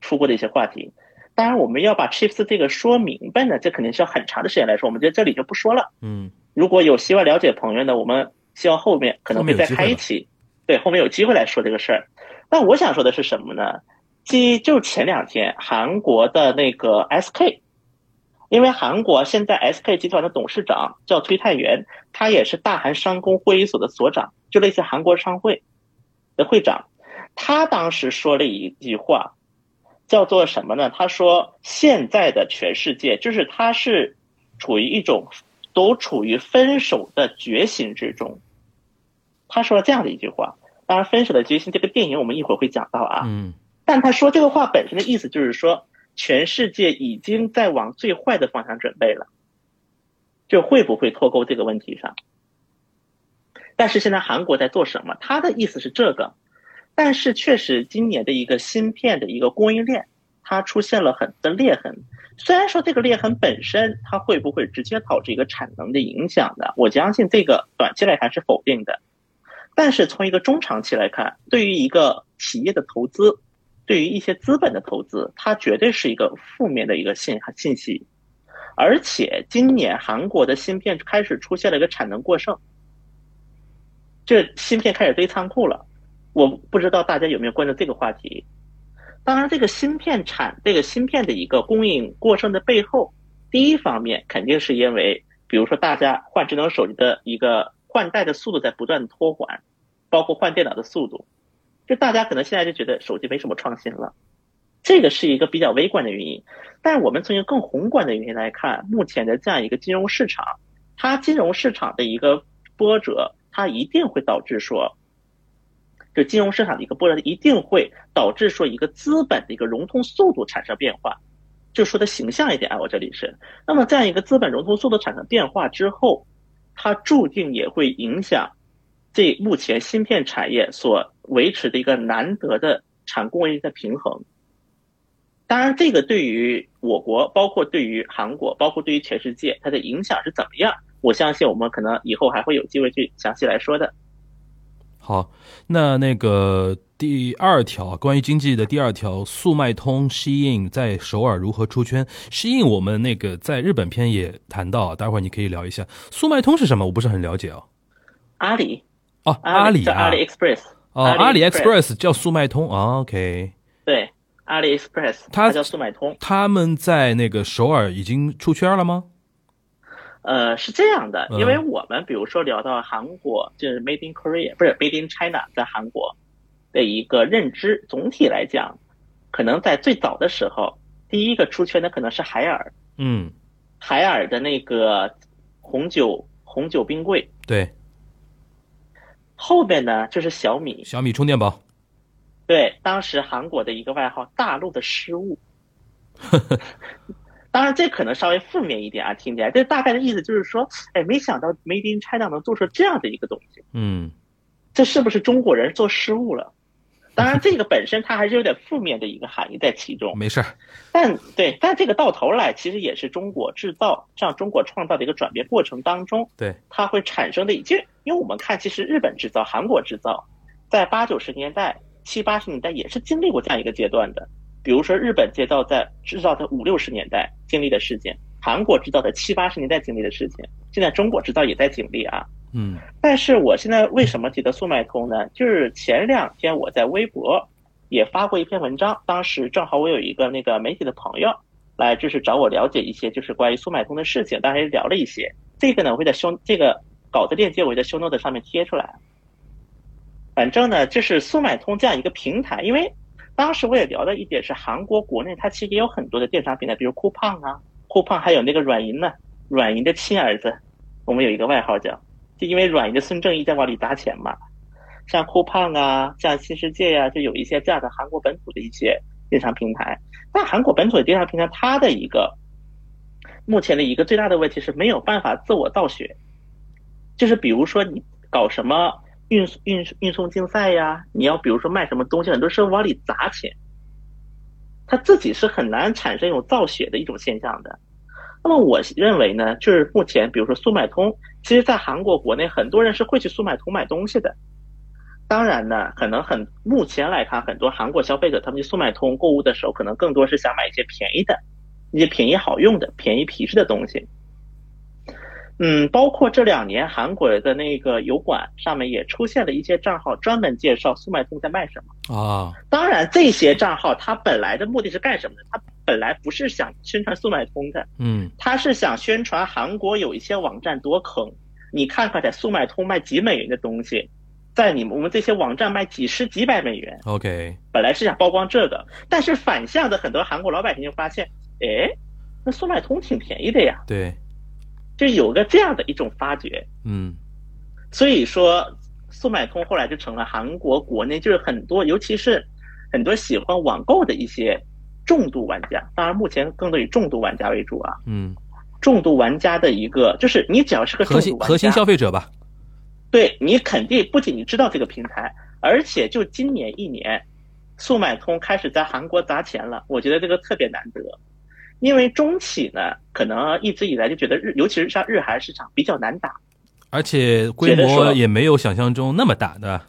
出过的一些话题。当然，我们要把 chips 这个说明白呢，这肯定是要很长的时间来说，我们在这里就不说了。嗯如果有希望了解的朋友呢，我们希望后面可能会再开一期，对，后面有机会来说这个事儿。那我想说的是什么呢？即就前两天韩国的那个 SK，因为韩国现在 SK 集团的董事长叫崔泰元，他也是大韩商工会议所的所长，就类似韩国商会的会长。他当时说了一句话，叫做什么呢？他说现在的全世界就是他是处于一种都处于分手的觉醒之中。他说了这样的一句话。当然，《分手的决心》这个电影我们一会儿会讲到啊。嗯但他说这个话本身的意思就是说，全世界已经在往最坏的方向准备了，就会不会脱钩这个问题上。但是现在韩国在做什么？他的意思是这个，但是确实今年的一个芯片的一个供应链，它出现了很多裂痕。虽然说这个裂痕本身它会不会直接导致一个产能的影响呢？我相信这个短期来看是否定的，但是从一个中长期来看，对于一个企业的投资。对于一些资本的投资，它绝对是一个负面的一个信信息，而且今年韩国的芯片开始出现了一个产能过剩，这芯片开始堆仓库了。我不知道大家有没有关注这个话题。当然，这个芯片产这个芯片的一个供应过剩的背后，第一方面肯定是因为，比如说大家换智能手机的一个换代的速度在不断的拖缓，包括换电脑的速度。就大家可能现在就觉得手机没什么创新了，这个是一个比较微观的原因。但是我们从一个更宏观的原因来看，目前的这样一个金融市场，它金融市场的一个波折，它一定会导致说，就金融市场的一个波动，一定会导致说一个资本的一个融通速度产生变化。就说的形象一点啊，我这里是，那么这样一个资本融通速度产生变化之后，它注定也会影响。这目前芯片产业所维持的一个难得的产供应的平衡，当然，这个对于我国，包括对于韩国，包括对于全世界，它的影响是怎么样？我相信我们可能以后还会有机会去详细来说的。好，那那个第二条关于经济的第二条，速卖通 Shein 在首尔如何出圈？Shein 我们那个在日本篇也谈到，待会儿你可以聊一下速卖通是什么？我不是很了解哦。阿里。哦，阿里叫阿里 Express 哦，阿里 Express 叫速卖通啊，OK，对，阿里 Express 它叫速卖通。他们在那个首尔已经出圈了吗？呃，是这样的，嗯因为我们比如说聊到韩国，就是 Made in Korea，不是 Made in China，在韩国的一个认知，总体来讲，可能在最早的时候，第一个出圈的可能是海尔，嗯，海尔的那个红酒红酒冰柜。对，后边呢就是小米，小米充电宝。对，当时韩国的一个外号“大陆的失误”。当然，这可能稍微负面一点啊，听起来，这大概的意思就是说，哎，没想到 Made in China 能做出这样的一个东西，嗯，这是不是中国人做失误了？当然，这个本身它还是有点负面的一个含义在其中。没事儿，但对，但这个到头来其实也是中国制造向中国创造的一个转变过程当中，对，它会产生的一件，因为我们看，其实日本制造、韩国制造，在八九十年代、七八十年代也是经历过这样一个阶段的。比如说，日本制造在制造在五六十年代经历的事情，韩国制造在七八十年代经历的事情，现在中国制造也在经历啊。嗯但是我现在为什么提到速卖通呢？就是前两天我在微博也发过一篇文章，当时正好我有一个那个媒体的朋友来，就是找我了解一些就是关于速卖通的事情，当然也聊了一些。这个呢，我会在修这个稿子链接，我会在修 note 上面贴出来。反正呢，这是速卖通这样一个平台，因为当时我也聊了一点是韩国国内它其实也有很多的电商平台，比如酷胖啊，酷胖还有那个软银呢，软银的亲儿子，我们有一个外号叫。就因为软银的孙正义在往里砸钱嘛，像酷胖啊，像新世界呀、就有一些这样的韩国本土的一些电商平台。但韩国本土的电商平台，它的一个目前的一个最大的问题是没有办法自我造血，就是比如说你搞什么运运运送竞赛呀，你要比如说卖什么东西，很多时候往里砸钱，他自己是很难产生一种造血的一种现象的。那么我认为呢，就是目前比如说速卖通，其实在韩国国内很多人是会去速卖通买东西的。当然呢，可能很目前来看，很多韩国消费者他们去速卖通购物的时候，可能更多是想买一些便宜的、一些便宜好用的、便宜皮实的东西。嗯，包括这两年韩国的那个油管上面也出现了一些账号，专门介绍速卖通在卖什么。啊，当然，这些账号它本来的目的是干什么的？它本来不是想宣传速卖通的，嗯它是想宣传韩国有一些网站多坑。你看看，在速卖通卖几美元的东西，在你们我们这些网站卖几十几百美元。，OK，本来是想曝光这个，但是反向的很多韩国老百姓就发现，哎，那速卖通挺便宜的呀，对，就有个这样的一种发掘。嗯所以说，速卖通后来就成了韩国国内就是很多，尤其是很多喜欢网购的一些重度玩家，当然目前更多以重度玩家为主啊。嗯，重度玩家的一个，就是你只要是个核心核心消费者吧，对你肯定不仅你知道这个平台，而且就今年一年，速卖通开始在韩国砸钱了，我觉得这个特别难得。因为中企呢，可能一直以来就觉得日，尤其是像日韩市场比较难打，而且规模也没有想象中那么大的，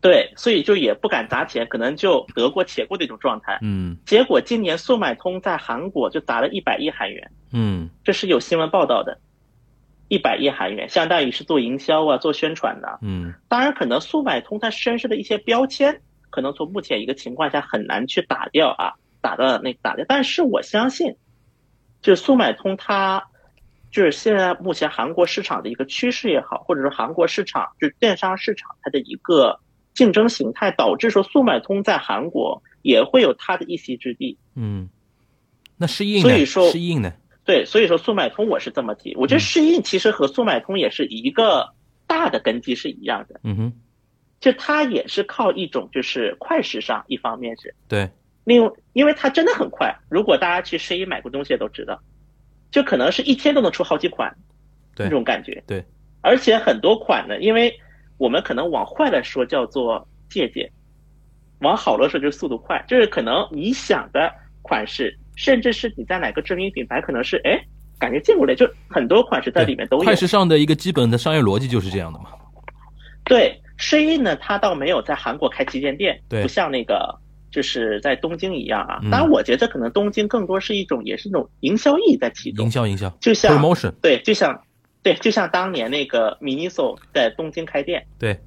对，所以就也不敢砸钱，可能就得过且过的一种状态。嗯结果今年速卖通在韩国就砸了一百亿韩元，嗯这是有新闻报道的，一百亿韩元，相当于是做营销啊、做宣传的。嗯当然，可能速卖通它身上的一些标签，可能从目前一个情况下很难去打掉啊，打的那打的。但是我相信，就是速卖通它，就是现在目前韩国市场的一个趋势也好，或者说韩国市场就是电商市场它的一个竞争形态，导致说速卖通在韩国也会有它的一席之地。嗯，那适应？所以说适应呢？对，所以说速卖通我是这么提，我觉得适应其实和速卖通也是一个大的根基是一样的。嗯哼，就它也是靠一种就是快时尚，一方面是，对，另外因为它真的很快，如果大家去试衣买过东西都知道，就可能是一天都能出好几款，对那种感觉。对，而且很多款呢，因为我们可能往坏了说叫做借鉴，往好了说就是速度快，就是可能你想的款式，甚至是你在哪个知名品牌，可能是哎感觉见过来，就很多款式在里面都有。快时尚的一个基本的商业逻辑就是这样的嘛。对，诗音呢，它倒没有在韩国开旗舰店，对不像那个就是在东京一样啊。嗯当然，我觉得可能东京更多是一种，也是一种营销意义在其中营。销营销就像，promotion，对，就像对，就像当年那个 Miniso 在东京开店。对，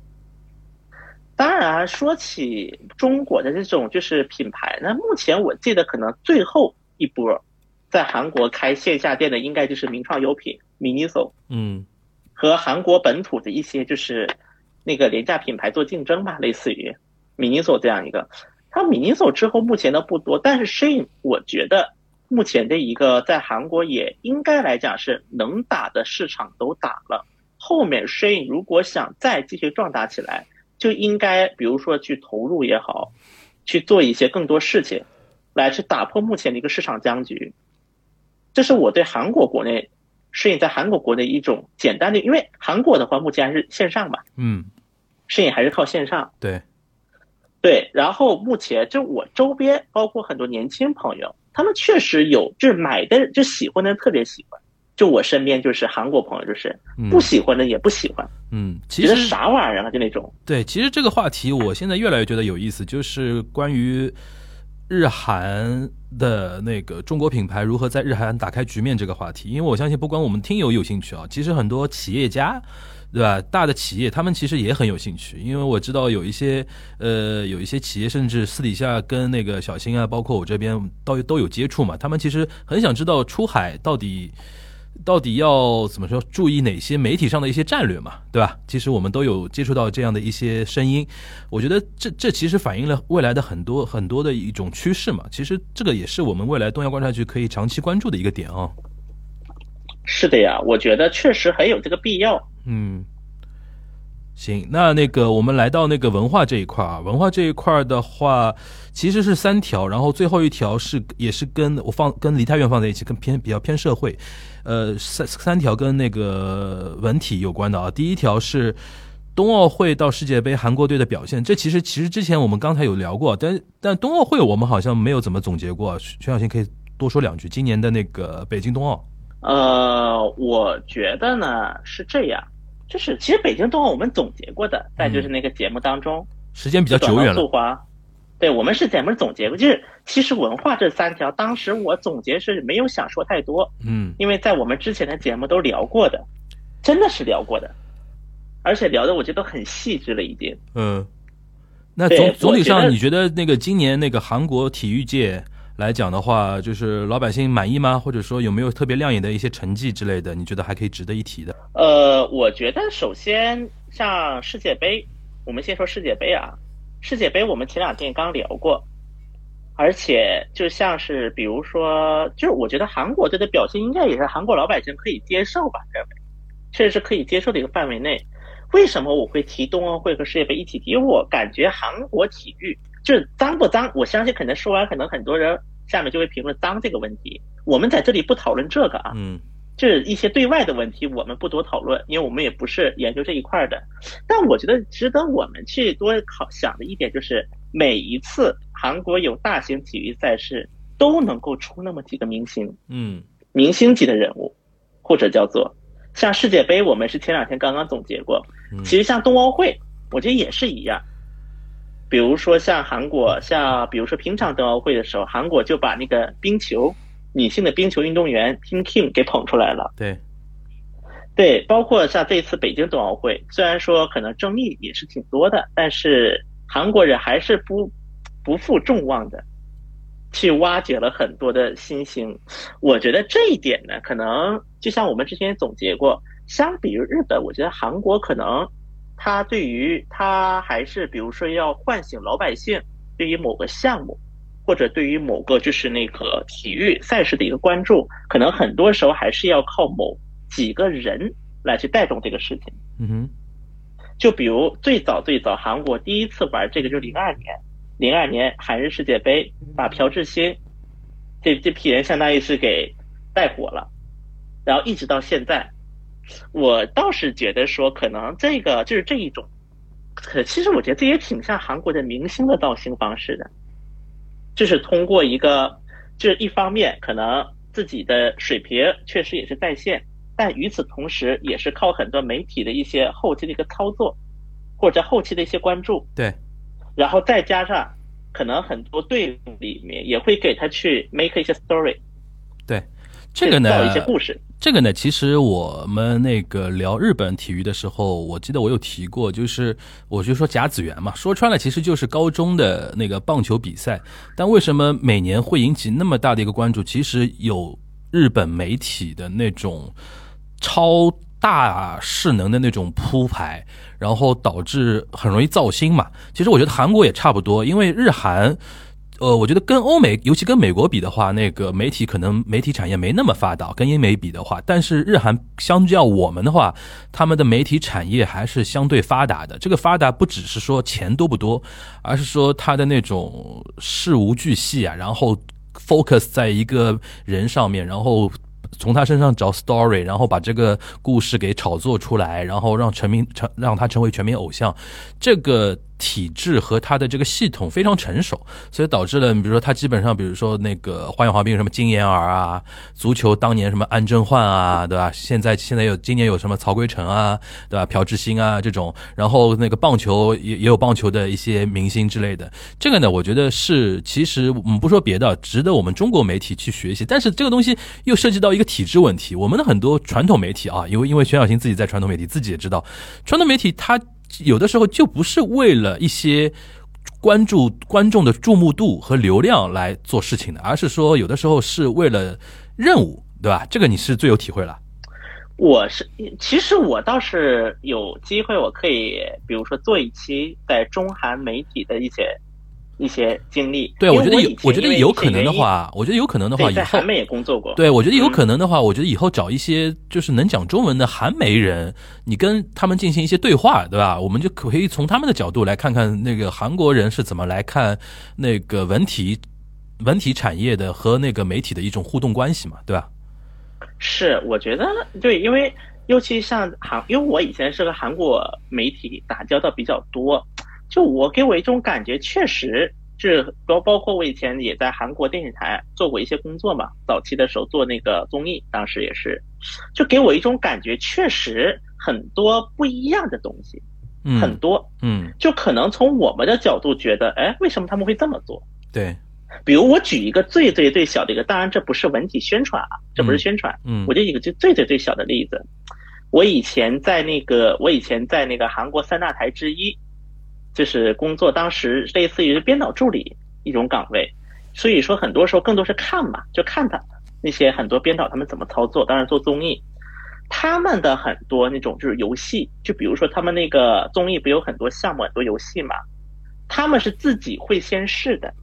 当然，说起中国的这种就是品牌呢，目前我记得可能最后一波在韩国开线下店的，应该就是名创优品 Miniso。嗯和韩国本土的一些就是那个廉价品牌做竞争吧，类似于 Miniso 这样一个。它米尼索之后目前的不多，但是 Shein 我觉得目前的一个在韩国也应该来讲是能打的市场都打了。后面 Shein 如果想再继续壮大起来，就应该比如说去投入也好，去做一些更多事情，来去打破目前的一个市场僵局。这是我对韩国国内适应在韩国国内一种简单的，因为韩国的话目前还是线上吧，嗯，适应还是靠线上。对，对，然后目前就我周边，包括很多年轻朋友，他们确实有，就是买的就喜欢的人特别喜欢。就我身边就是韩国朋友，就是不喜欢的也不喜欢，嗯，其觉得实啥玩意儿啊，就那种。对，其实这个话题我现在越来越觉得有意思，就是关于日韩的那个中国品牌如何在日韩打开局面这个话题。因为我相信，不光我们听友有兴趣啊，其实很多企业家，对吧？大的企业他们其实也很有兴趣，因为我知道有一些呃有一些企业甚至私底下跟那个小新啊，包括我这边都都有接触嘛，他们其实很想知道出海到底。到底要怎么说？注意哪些媒体上的一些战略嘛，对吧？其实我们都有接触到这样的一些声音，我觉得这这其实反映了未来的很多很多的一种趋势嘛。其实这个也是我们未来东亚观察局可以长期关注的一个点啊。是的呀，我觉得确实很有这个必要。嗯，行，那那个我们来到那个文化这一块啊，文化这一块的话，其实是三条，然后最后一条是也是跟我放跟梨泰院放在一起，跟偏比较偏社会。呃，三三条跟那个文体有关的啊。第一条是冬奥会到世界杯韩国队的表现，这其实其实之前我们刚才有聊过，但但冬奥会我们好像没有怎么总结过。全小新可以多说两句，今年的那个北京冬奥。呃，我觉得呢是这样，就是其实北京冬奥我们总结过的，在就是那个节目当中，时间比较久远了。对，我们是节目总结过，就是其实文化这三条，当时我总结是没有想说太多，嗯，因为在我们之前的节目都聊过的，真的是聊过的，而且聊的我觉得很细致了已经。嗯，那总总体上你觉得那个今年那个韩国体育界来讲的话，就是老百姓满意吗？或者说有没有特别亮眼的一些成绩之类的？你觉得还可以值得一提的？呃，我觉得首先像世界杯，我们先说世界杯啊。世界杯我们前两天刚聊过，而且就像是比如说，就是我觉得韩国队的表现应该也是韩国老百姓可以接受吧，认为确实是可以接受的一个范围内。为什么我会提冬奥会和世界杯一起提？因为我感觉韩国体育就是脏不脏？我相信可能说完，可能很多人下面就会评论脏这个问题。我们在这里不讨论这个啊。嗯。就是一些对外的问题，我们不多讨论，因为我们也不是研究这一块的。但我觉得值得我们去多考想的一点就是，每一次韩国有大型体育赛事，都能够出那么几个明星，嗯，明星级的人物，或者叫做像世界杯，我们是前两天刚刚总结过。其实像冬奥会，我觉得也是一样。比如说像韩国，像比如说平常冬奥会的时候，韩国就把那个冰球。女性的冰球运动员 Kim King 给捧出来了，对，对，包括像这次北京冬奥会，虽然说可能争议也是挺多的，但是韩国人还是不不负众望的，去挖掘了很多的新星。我觉得这一点呢，可能就像我们之前总结过，相比于日本，我觉得韩国可能他对于他还是比如说要唤醒老百姓对于某个项目。或者对于某个就是那个体育赛事的一个关注，可能很多时候还是要靠某几个人来去带动这个事情。嗯哼，就比如最早最早韩国第一次玩这个，就零二年，零二年韩日世界杯，把朴智星这这批人相当于是给带火了，然后一直到现在，我倒是觉得说，可能这个就是这一种，可其实我觉得这也挺像韩国的明星的造星方式的。就是通过一个，就是一方面可能自己的水平确实也是在线，但与此同时也是靠很多媒体的一些后期的一个操作，或者后期的一些关注。对，然后再加上可能很多队里面也会给他去 make 一些 story。对，这个呢，造一些故事。这个呢，其实我们那个聊日本体育的时候，我记得我有提过，就是我就说甲子园嘛，说穿了其实就是高中的那个棒球比赛。但为什么每年会引起那么大的一个关注？其实有日本媒体的那种超大势能的那种铺排，然后导致很容易造星嘛。其实我觉得韩国也差不多，因为日韩。呃，我觉得跟欧美，尤其跟美国比的话，那个媒体可能媒体产业没那么发达，跟英美比的话，但是日韩相较我们的话，他们的媒体产业还是相对发达的。这个发达不只是说钱多不多，而是说他的那种事无巨细啊，然后 focus 在一个人上面，然后从他身上找 story，然后把这个故事给炒作出来，然后让成名成让他成为全民偶像，这个。体制和它的这个系统非常成熟，所以导致了，比如说他基本上，比如说那个花样滑冰什么金妍儿啊，足球当年什么安贞焕啊，对吧？现在现在有今年有什么曹圭成啊，对吧？朴智星啊这种，然后那个棒球也也有棒球的一些明星之类的。这个呢，我觉得是其实我们不说别的，值得我们中国媒体去学习。但是这个东西又涉及到一个体制问题，我们的很多传统媒体啊，因为因为全小新自己在传统媒体自己也知道，传统媒体它。有的时候就不是为了一些关注观众的注目度和流量来做事情的，而是说有的时候是为了任务，对吧？这个你是最有体会了。我是，其实我倒是有机会，我可以比如说做一期在中韩媒体的一些。一些经历，对我觉得有，我觉得有可能的话，我觉得有可能的话，以后韩媒也工作过。对我觉得有可能的话，我觉得以后找一些就是能讲中文的韩媒人，你跟他们进行一些对话，对吧？我们就可以从他们的角度来看看那个韩国人是怎么来看那个文体文体产业的和那个媒体的一种互动关系嘛，对吧？是，我觉得对，因为尤其像韩，因为我以前是和韩国媒体打交道比较多。就我给我一种感觉，确实是包包括我以前也在韩国电视台做过一些工作嘛，早期的时候做那个综艺，当时也是，就给我一种感觉，确实很多不一样的东西，很多，嗯，就可能从我们的角度觉得，哎，为什么他们会这么做？对，比如我举一个最最最小的一个，当然这不是文体宣传啊，这不是宣传，嗯，我就一个就最最最小的例子，我以前在那个我以前在那个韩国三大台之一。就是工作，当时类似于编导助理一种岗位，所以说很多时候更多是看嘛，就看他那些很多编导他们怎么操作。当然做综艺，他们的很多那种就是游戏，就比如说他们那个综艺不有很多项目很多游戏嘛，他们是自己会先试的。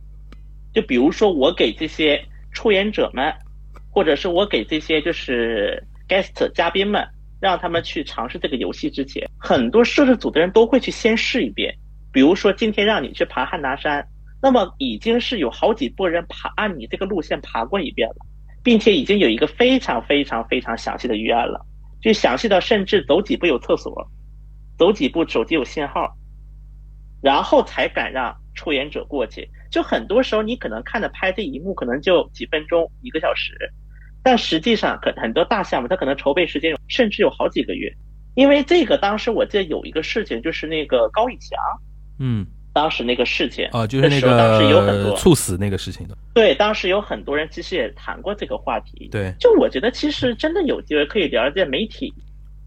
就比如说我给这些出演者们，或者是我给这些就是 guest 嘉宾们，让他们去尝试这个游戏之前，很多摄制组的人都会去先试一遍。比如说今天让你去爬汉拿山，那么已经是有好几波人爬按你这个路线爬过一遍了，并且已经有一个非常非常非常详细的预案了，就详细到甚至走几步有厕所，走几步手机有信号，然后才敢让出演者过去。就很多时候你可能看着拍这一幕可能就几分钟一个小时，但实际上可很多大项目它可能筹备时间甚至有好几个月。因为这个当时我记得有一个事情就是那个高以翔。嗯，当时那个事情啊，就是那个当时有很多猝死那个事情的。对，当时有很多人其实也谈过这个话题。对，就我觉得其实真的有机会可以了解媒体，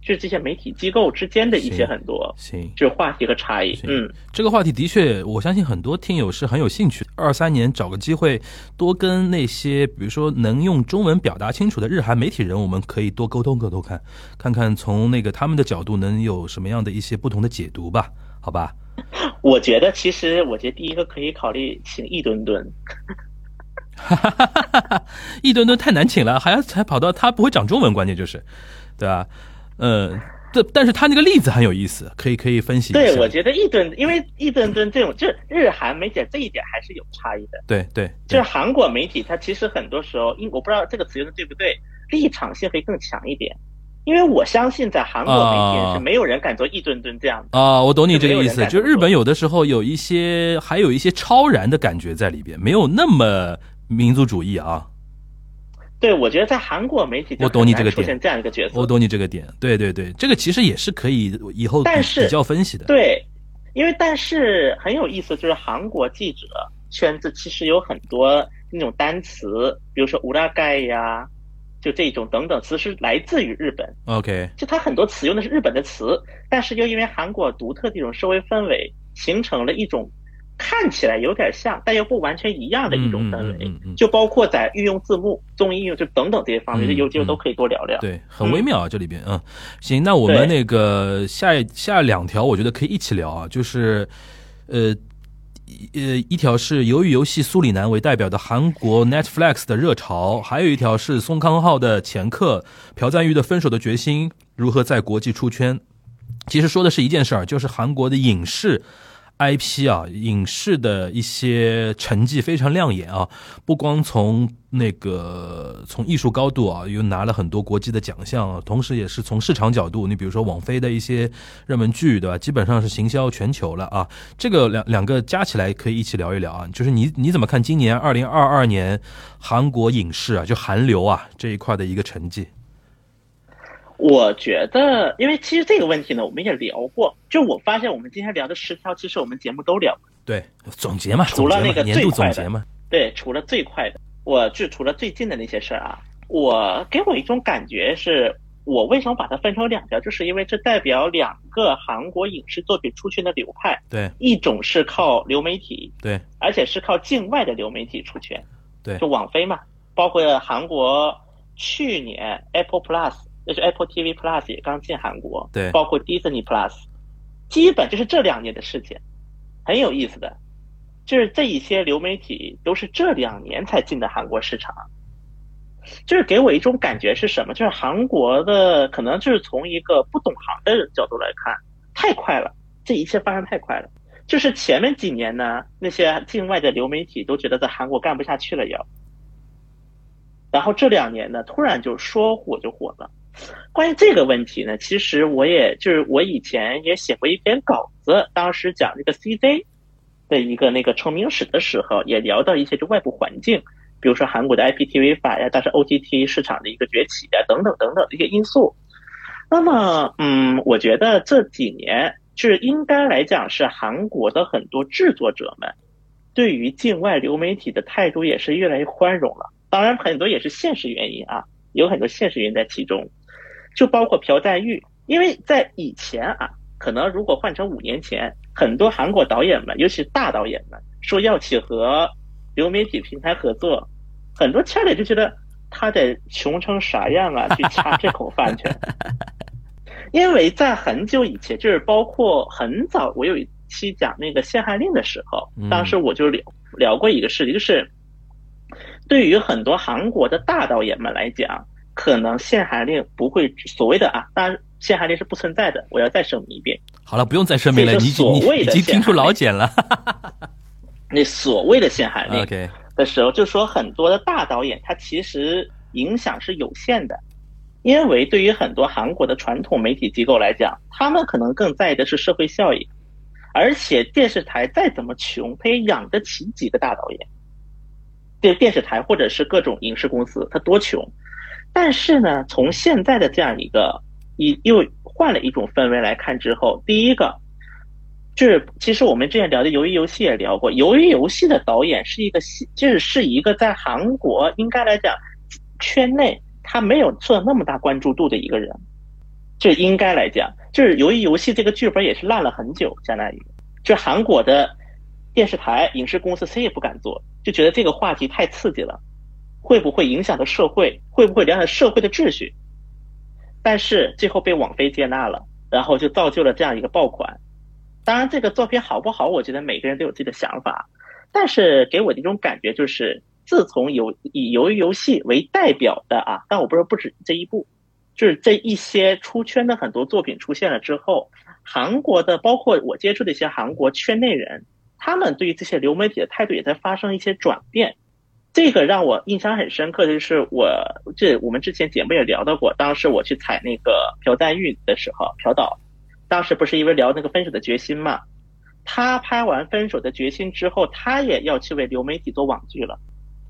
就这些媒体机构之间的一些很多行，就话题和差异。嗯，这个话题的确，我相信很多听友是很有兴趣。二三年找个机会，多跟那些比如说能用中文表达清楚的日韩媒体人，我们可以多沟通沟通看，看看从那个他们的角度能有什么样的一些不同的解读吧？好吧。我觉得，其实我觉得第一个可以考虑请一吨吨。哈哈哈哈一吨吨太难请了，还要还跑到他不会讲中文，关键就是，对吧？嗯，这但是他那个例子很有意思，可以可以分析。对，我觉得一吨，因为一吨吨这种，就是日韩媒体这一点还是有差异的。对对，就是韩国媒体，它其实很多时候，因我不知道这个词用的对不对，立场性会更强一点。因为我相信，在韩国媒体是没有人敢做一吨吨这样的啊。我懂你这个意思，就日本有的时候有一些，还有一些超然的感觉在里边，没有那么民族主义啊。对，我觉得在韩国媒体，我懂你这个点，出现这样一个角色，我懂你这个点。对对对，这个其实也是可以以后比较分析的。对，因为但是很有意思，就是韩国记者圈子其实有很多那种单词，比如说乌拉盖呀。就这种等等词是来自于日本，OK，就它很多词用的是日本的词，但是又因为韩国独特这种社会氛围，形成了一种看起来有点像但又不完全一样的一种氛围。就包括在运用字幕、综艺用就等等这些方面，有机会都可以多聊聊。对，很微妙啊，这里边嗯，行，那我们那个下下两条，我觉得可以一起聊啊，就是呃。呃，一条是由于游戏苏里南为代表的韩国 Netflix 的热潮，还有一条是宋康昊的前客朴赞玉的分手的决心如何在国际出圈。其实说的是一件事儿，就是韩国的影视 IP 啊，影视的一些成绩非常亮眼啊，不光从那个从艺术高度啊，又拿了很多国际的奖项，同时也是从市场角度，你比如说网飞的一些热门剧，对吧？基本上是行销全球了啊。这个两两个加起来可以一起聊一聊啊，就是你你怎么看今年二零二二年韩国影视啊，就韩流啊这一块的一个成绩？我觉得，因为其实这个问题呢，我们也聊过。就我发现，我们今天聊的十条，其实我们节目都聊过。对，总结嘛，除了那个年度总结嘛。对，除了最快的，我就除了最近的那些事儿啊，我给我一种感觉是，我为什么把它分成两条，就是因为这代表两个韩国影视作品出圈的流派。对，一种是靠流媒体，对，而且是靠境外的流媒体出圈。对，就网飞嘛，包括韩国去年 Apple Plus。那是 Apple TV Plus 也刚进韩国，对，包括 Disney Plus，基本就是这两年的事情，很有意思的，就是这一些流媒体都是这两年才进的韩国市场，就是给我一种感觉是什么？就是韩国的可能就是从一个不懂行的角度来看，太快了，这一切发生太快了。就是前面几年呢，那些境外的流媒体都觉得在韩国干不下去了要，然后这两年呢，突然就说火就火了。关于这个问题呢，其实我也就是我以前也写过一篇稿子，当时讲这个 CJ 的一个那个成名史的时候，也聊到一些就外部环境，比如说韩国的 IPTV 法呀，但是 OTT 市场的一个崛起呀，等等等等的一些因素。那么，嗯，我觉得这几年就是应该来讲是韩国的很多制作者们对于境外流媒体的态度也是越来越宽容了。当然，很多也是现实原因啊，有很多现实原因在其中。就包括朴赞玉，因为在以前啊，可能如果换成五年前，很多韩国导演们，尤其是大导演们，说要去和流媒体平台合作，很多圈里就觉得他得穷成啥样啊，去掐这口饭去。因为在很久以前，就是包括很早，我有一期讲那个限韩令的时候，当时我就聊聊过一个事情，就是对于很多韩国的大导演们来讲。可能限韩令不会所谓的啊，当然限韩令是不存在的。我要再声明一遍。好了，不用再声明了，你你已经听出老茧了。那所谓的限韩令的时候，就说很多的大导演他其实影响是有限的，因为对于很多韩国的传统媒体机构来讲，他们可能更在意的是社会效益，而且电视台再怎么穷，他也养得起几个大导演。电电视台或者是各种影视公司，他多穷。但是呢，从现在的这样一个一又换了一种氛围来看之后，第一个就是其实我们之前聊的《鱿鱼游戏》也聊过，《鱿鱼游戏》的导演是一个戏就是是一个在韩国应该来讲圈内他没有受那么大关注度的一个人，就应该来讲，就是《鱿鱼游戏》这个剧本也是烂了很久，相当于就韩国的电视台、影视公司谁也不敢做，就觉得这个话题太刺激了。会不会影响到社会？会不会影响社会的秩序？但是最后被网飞接纳了，然后就造就了这样一个爆款。当然，这个作品好不好，我觉得每个人都有自己的想法。但是给我的一种感觉就是，自从有以鱿鱼游戏为代表的啊，但我不是不止这一部，就是这一些出圈的很多作品出现了之后，韩国的包括我接触的一些韩国圈内人，他们对于这些流媒体的态度也在发生一些转变。这个让我印象很深刻的就是我这我们之前节目也聊到过，当时我去采那个朴赞玉的时候，朴导，当时不是因为聊那个分手的决心嘛？他拍完分手的决心之后，他也要去为流媒体做网剧了，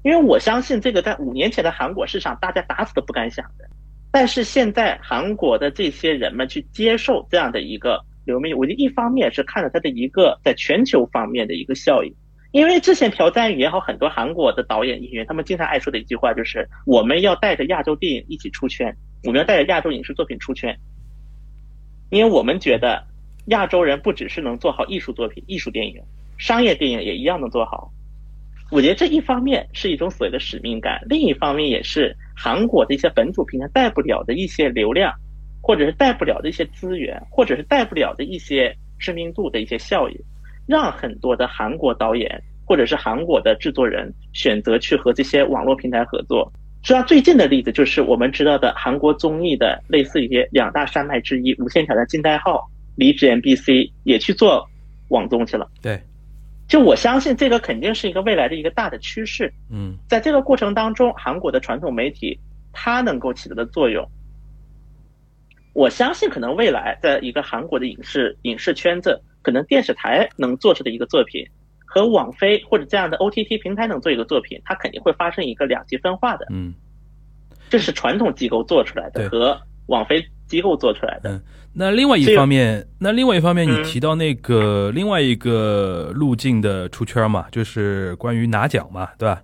因为我相信这个在五年前的韩国市场，大家打死都不敢想的，但是现在韩国的这些人们去接受这样的一个流媒体，我觉得一方面是看了他的一个在全球方面的一个效应。因为之前朴赞宇也好，很多韩国的导演演员，他们经常爱说的一句话就是：我们要带着亚洲电影一起出圈，我们要带着亚洲影视作品出圈。因为我们觉得亚洲人不只是能做好艺术作品、艺术电影，商业电影也一样能做好。我觉得这一方面是一种所谓的使命感，另一方面也是韩国的一些本土平台带不了的一些流量，或者是带不了的一些资源，或者是带不了的一些知名度的一些效应。让很多的韩国导演或者是韩国的制作人选择去和这些网络平台合作。实际上，最近的例子就是我们知道的韩国综艺的类似于两大山脉之一《无限挑战金代号》，离职 MBC 也去做网综去了。对，就我相信这个肯定是一个未来的一个大的趋势。嗯在这个过程当中，韩国的传统媒体它能够起到的作用，我相信可能未来在一个韩国的影视影视圈子，可能电视台能做出的一个作品，和网飞或者这样的 OTT 平台能做一个作品，它肯定会发生一个两极分化的。嗯。这是传统机构做出来对的和网飞机构做出来的。嗯，那另外一方面，那另外一方面，你嗯提到那个 另外一个路径的出圈嘛，就是关于拿奖嘛，对吧？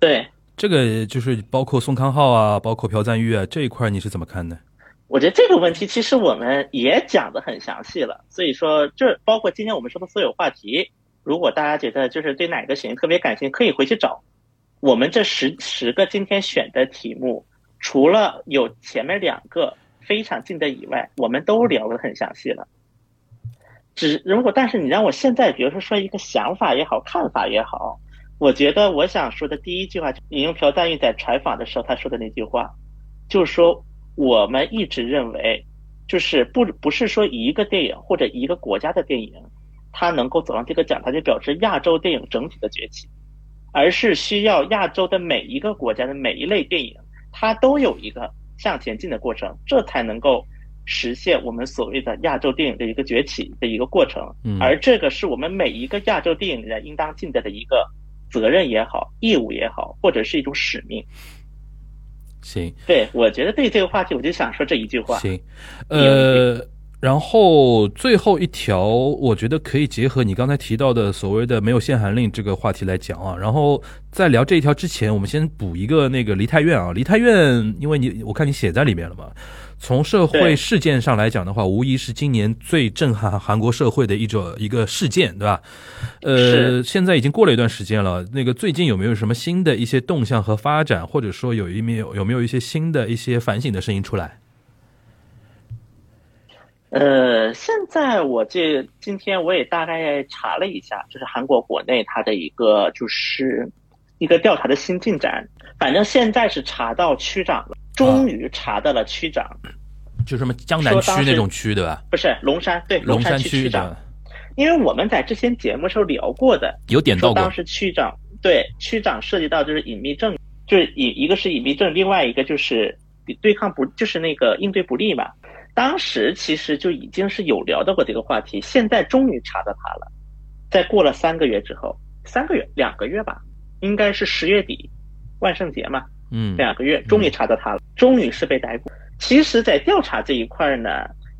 对，这个就是包括宋康昊啊，包括朴赞玉啊这一块，你是怎么看的？我觉得这个问题其实我们也讲的很详细了，所以说这包括今天我们说的所有话题，如果大家觉得就是对哪个选题特别感兴趣，可以回去找我们这十十个今天选的题目，除了有前面两个非常近的以外，我们都聊得很详细了。只如果但是你让我现在，比如说说一个想法也好，看法也好，我觉得我想说的第一句话，引用朴赞玉在采访的时候他说的那句话，就是说我们一直认为，就是不不是说一个电影或者一个国家的电影，它能够走上这个讲台，就表示亚洲电影整体的崛起，而是需要亚洲的每一个国家的每一类电影，它都有一个向前进的过程，这才能够实现我们所谓的亚洲电影的一个崛起的一个过程。嗯而这个是我们每一个亚洲电影人应当尽的的一个责任也好，义务也好，或者是一种使命。行对我觉得对这个话题，我就想说这一句话。行，呃，然后最后一条，我觉得可以结合你刚才提到的所谓的没有限韩令这个话题来讲啊。然后在聊这一条之前，我们先补一个那个梨泰院啊，梨泰院，因为你我看你写在里面了嘛。从社会事件上来讲的话，无疑是今年最震撼韩国社会的一种一个事件，对吧？呃，现在已经过了一段时间了，那个最近有没有什么新的一些动向和发展，或者说有一面有有没有一些新的一些反省的声音出来？呃，现在我这今天我也大概查了一下，就是韩国国内它的一个就是一个调查的新进展。反正现在是查到区长了，终于查到了区长，就什么江南区那种区，对吧？不是龙山，对龙山区区区长。因为我们在之前节目时候聊过的，有点到过当，时区长对区长涉及到就是隐秘症，就是一一个是隐秘症，另外一个就是对抗不就是那个应对不利嘛。当时其实就已经是有聊到过这个话题，现在终于查到他了。在过了三个月之后，三个月两个月吧，应该是十月底，万圣节嘛，嗯两个月终于查到他了，终于是被逮捕。其实，在调查这一块儿呢，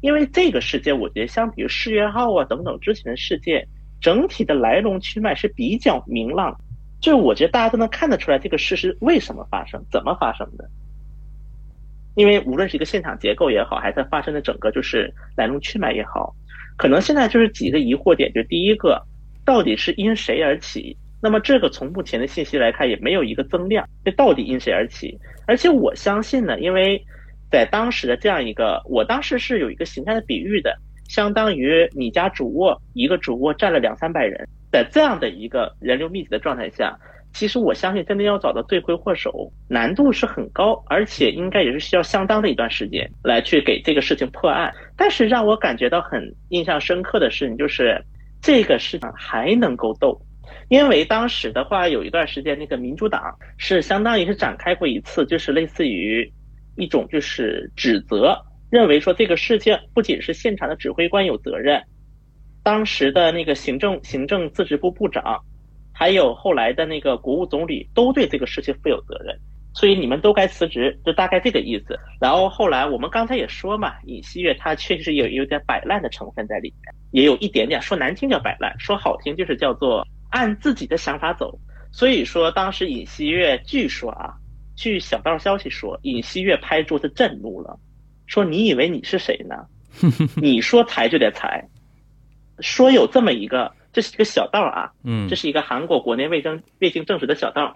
因为这个事件，我觉得相比于世越号啊等等之前的事件，整体的来龙去脉是比较明朗，就是我觉得大家都能看得出来这个事是为什么发生、怎么发生的。因为无论是一个现场结构也好，还是它发生的整个就是来龙去脉也好，可能现在就是几个疑惑点，就第一个，到底是因谁而起？那么这个从目前的信息来看，也没有一个增量，这到底因谁而起？而且我相信呢，因为在当时的这样一个，我当时是有一个形象的比喻的，相当于你家主卧一个主卧占了两三百人，在这样的一个人流密集的状态下，其实我相信真的要找到罪魁祸首，难度是很高，而且应该也是需要相当的一段时间来去给这个事情破案。但是让我感觉到很印象深刻的事情就是，这个事情还能够斗。因为当时的话，有一段时间，那个民主党是相当于是展开过一次，就是类似于一种就是指责，认为说这个事件不仅是现场的指挥官有责任，当时的那个行政行政自治部部长，还有后来的那个国务总理都对这个事情负有责任，所以你们都该辞职，就大概这个意思。然后后来我们刚才也说嘛，尹锡悦他确实有有点摆烂的成分在里面，也有一点点说难听叫摆烂，说好听就是叫做按自己的想法走。所以说当时尹锡悦据说啊，据小道消息说，尹锡悦拍桌子震怒了，说你以为你是谁呢？你说裁就得裁，说有这么一个，这是一个小道啊，嗯。这是一个韩国国内卫生未经证实的小道。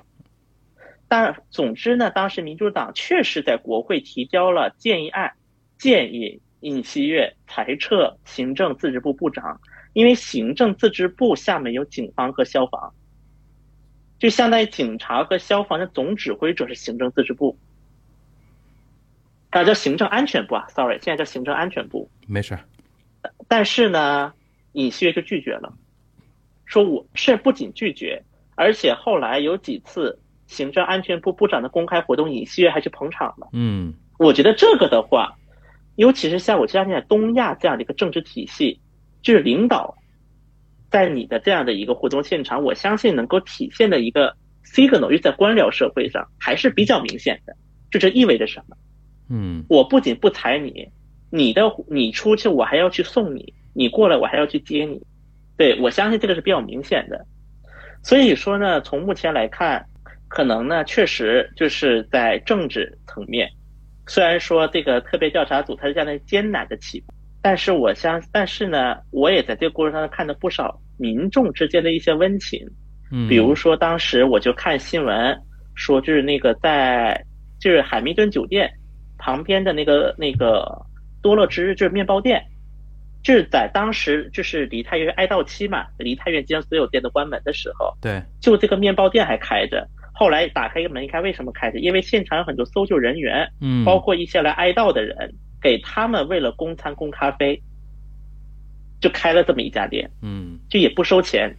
但总之呢，当时民主党确实在国会提交了建议案，建议尹锡悦裁撤行政自治部部长，因为行政自治部下面有警方和消防，就相当于警察和消防的总指挥者是行政自治部，啊叫行政安全部啊，sorry，现在叫行政安全部。没事儿，但是呢，尹锡悦就拒绝了，说我是不仅拒绝，而且后来有几次行政安全部部长的公开活动，尹锡悦还去捧场了。嗯我觉得这个的话，尤其是像我相信在东亚这样的一个政治体系，就是领导在你的这样的一个活动现场，我相信能够体现的一个 signal，就在官僚社会上还是比较明显的。就这意味着什么？嗯我不仅不踩你，你的你出去我还要去送你，你过来我还要去接你。对我相信这个是比较明显的。所以说呢，从目前来看，可能呢确实就是在政治层面，虽然说这个特别调查组它是这样的艰难的起步，但是我相但是呢，我也在这个过程当中看到不少民众之间的一些温情。嗯，比如说当时我就看新闻说，就是那个在就是海明顿酒店旁边的那个那个多乐之就是面包店，就是在当时就是梨泰院哀悼期嘛，梨泰院将所有店都关门的时候，对，就这个面包店还开着。后来打开一个门一看，为什么开着？因为现场有很多搜救人员，嗯，包括一些来哀悼的人，给他们为了供餐供咖啡，就开了这么一家店。嗯就也不收钱。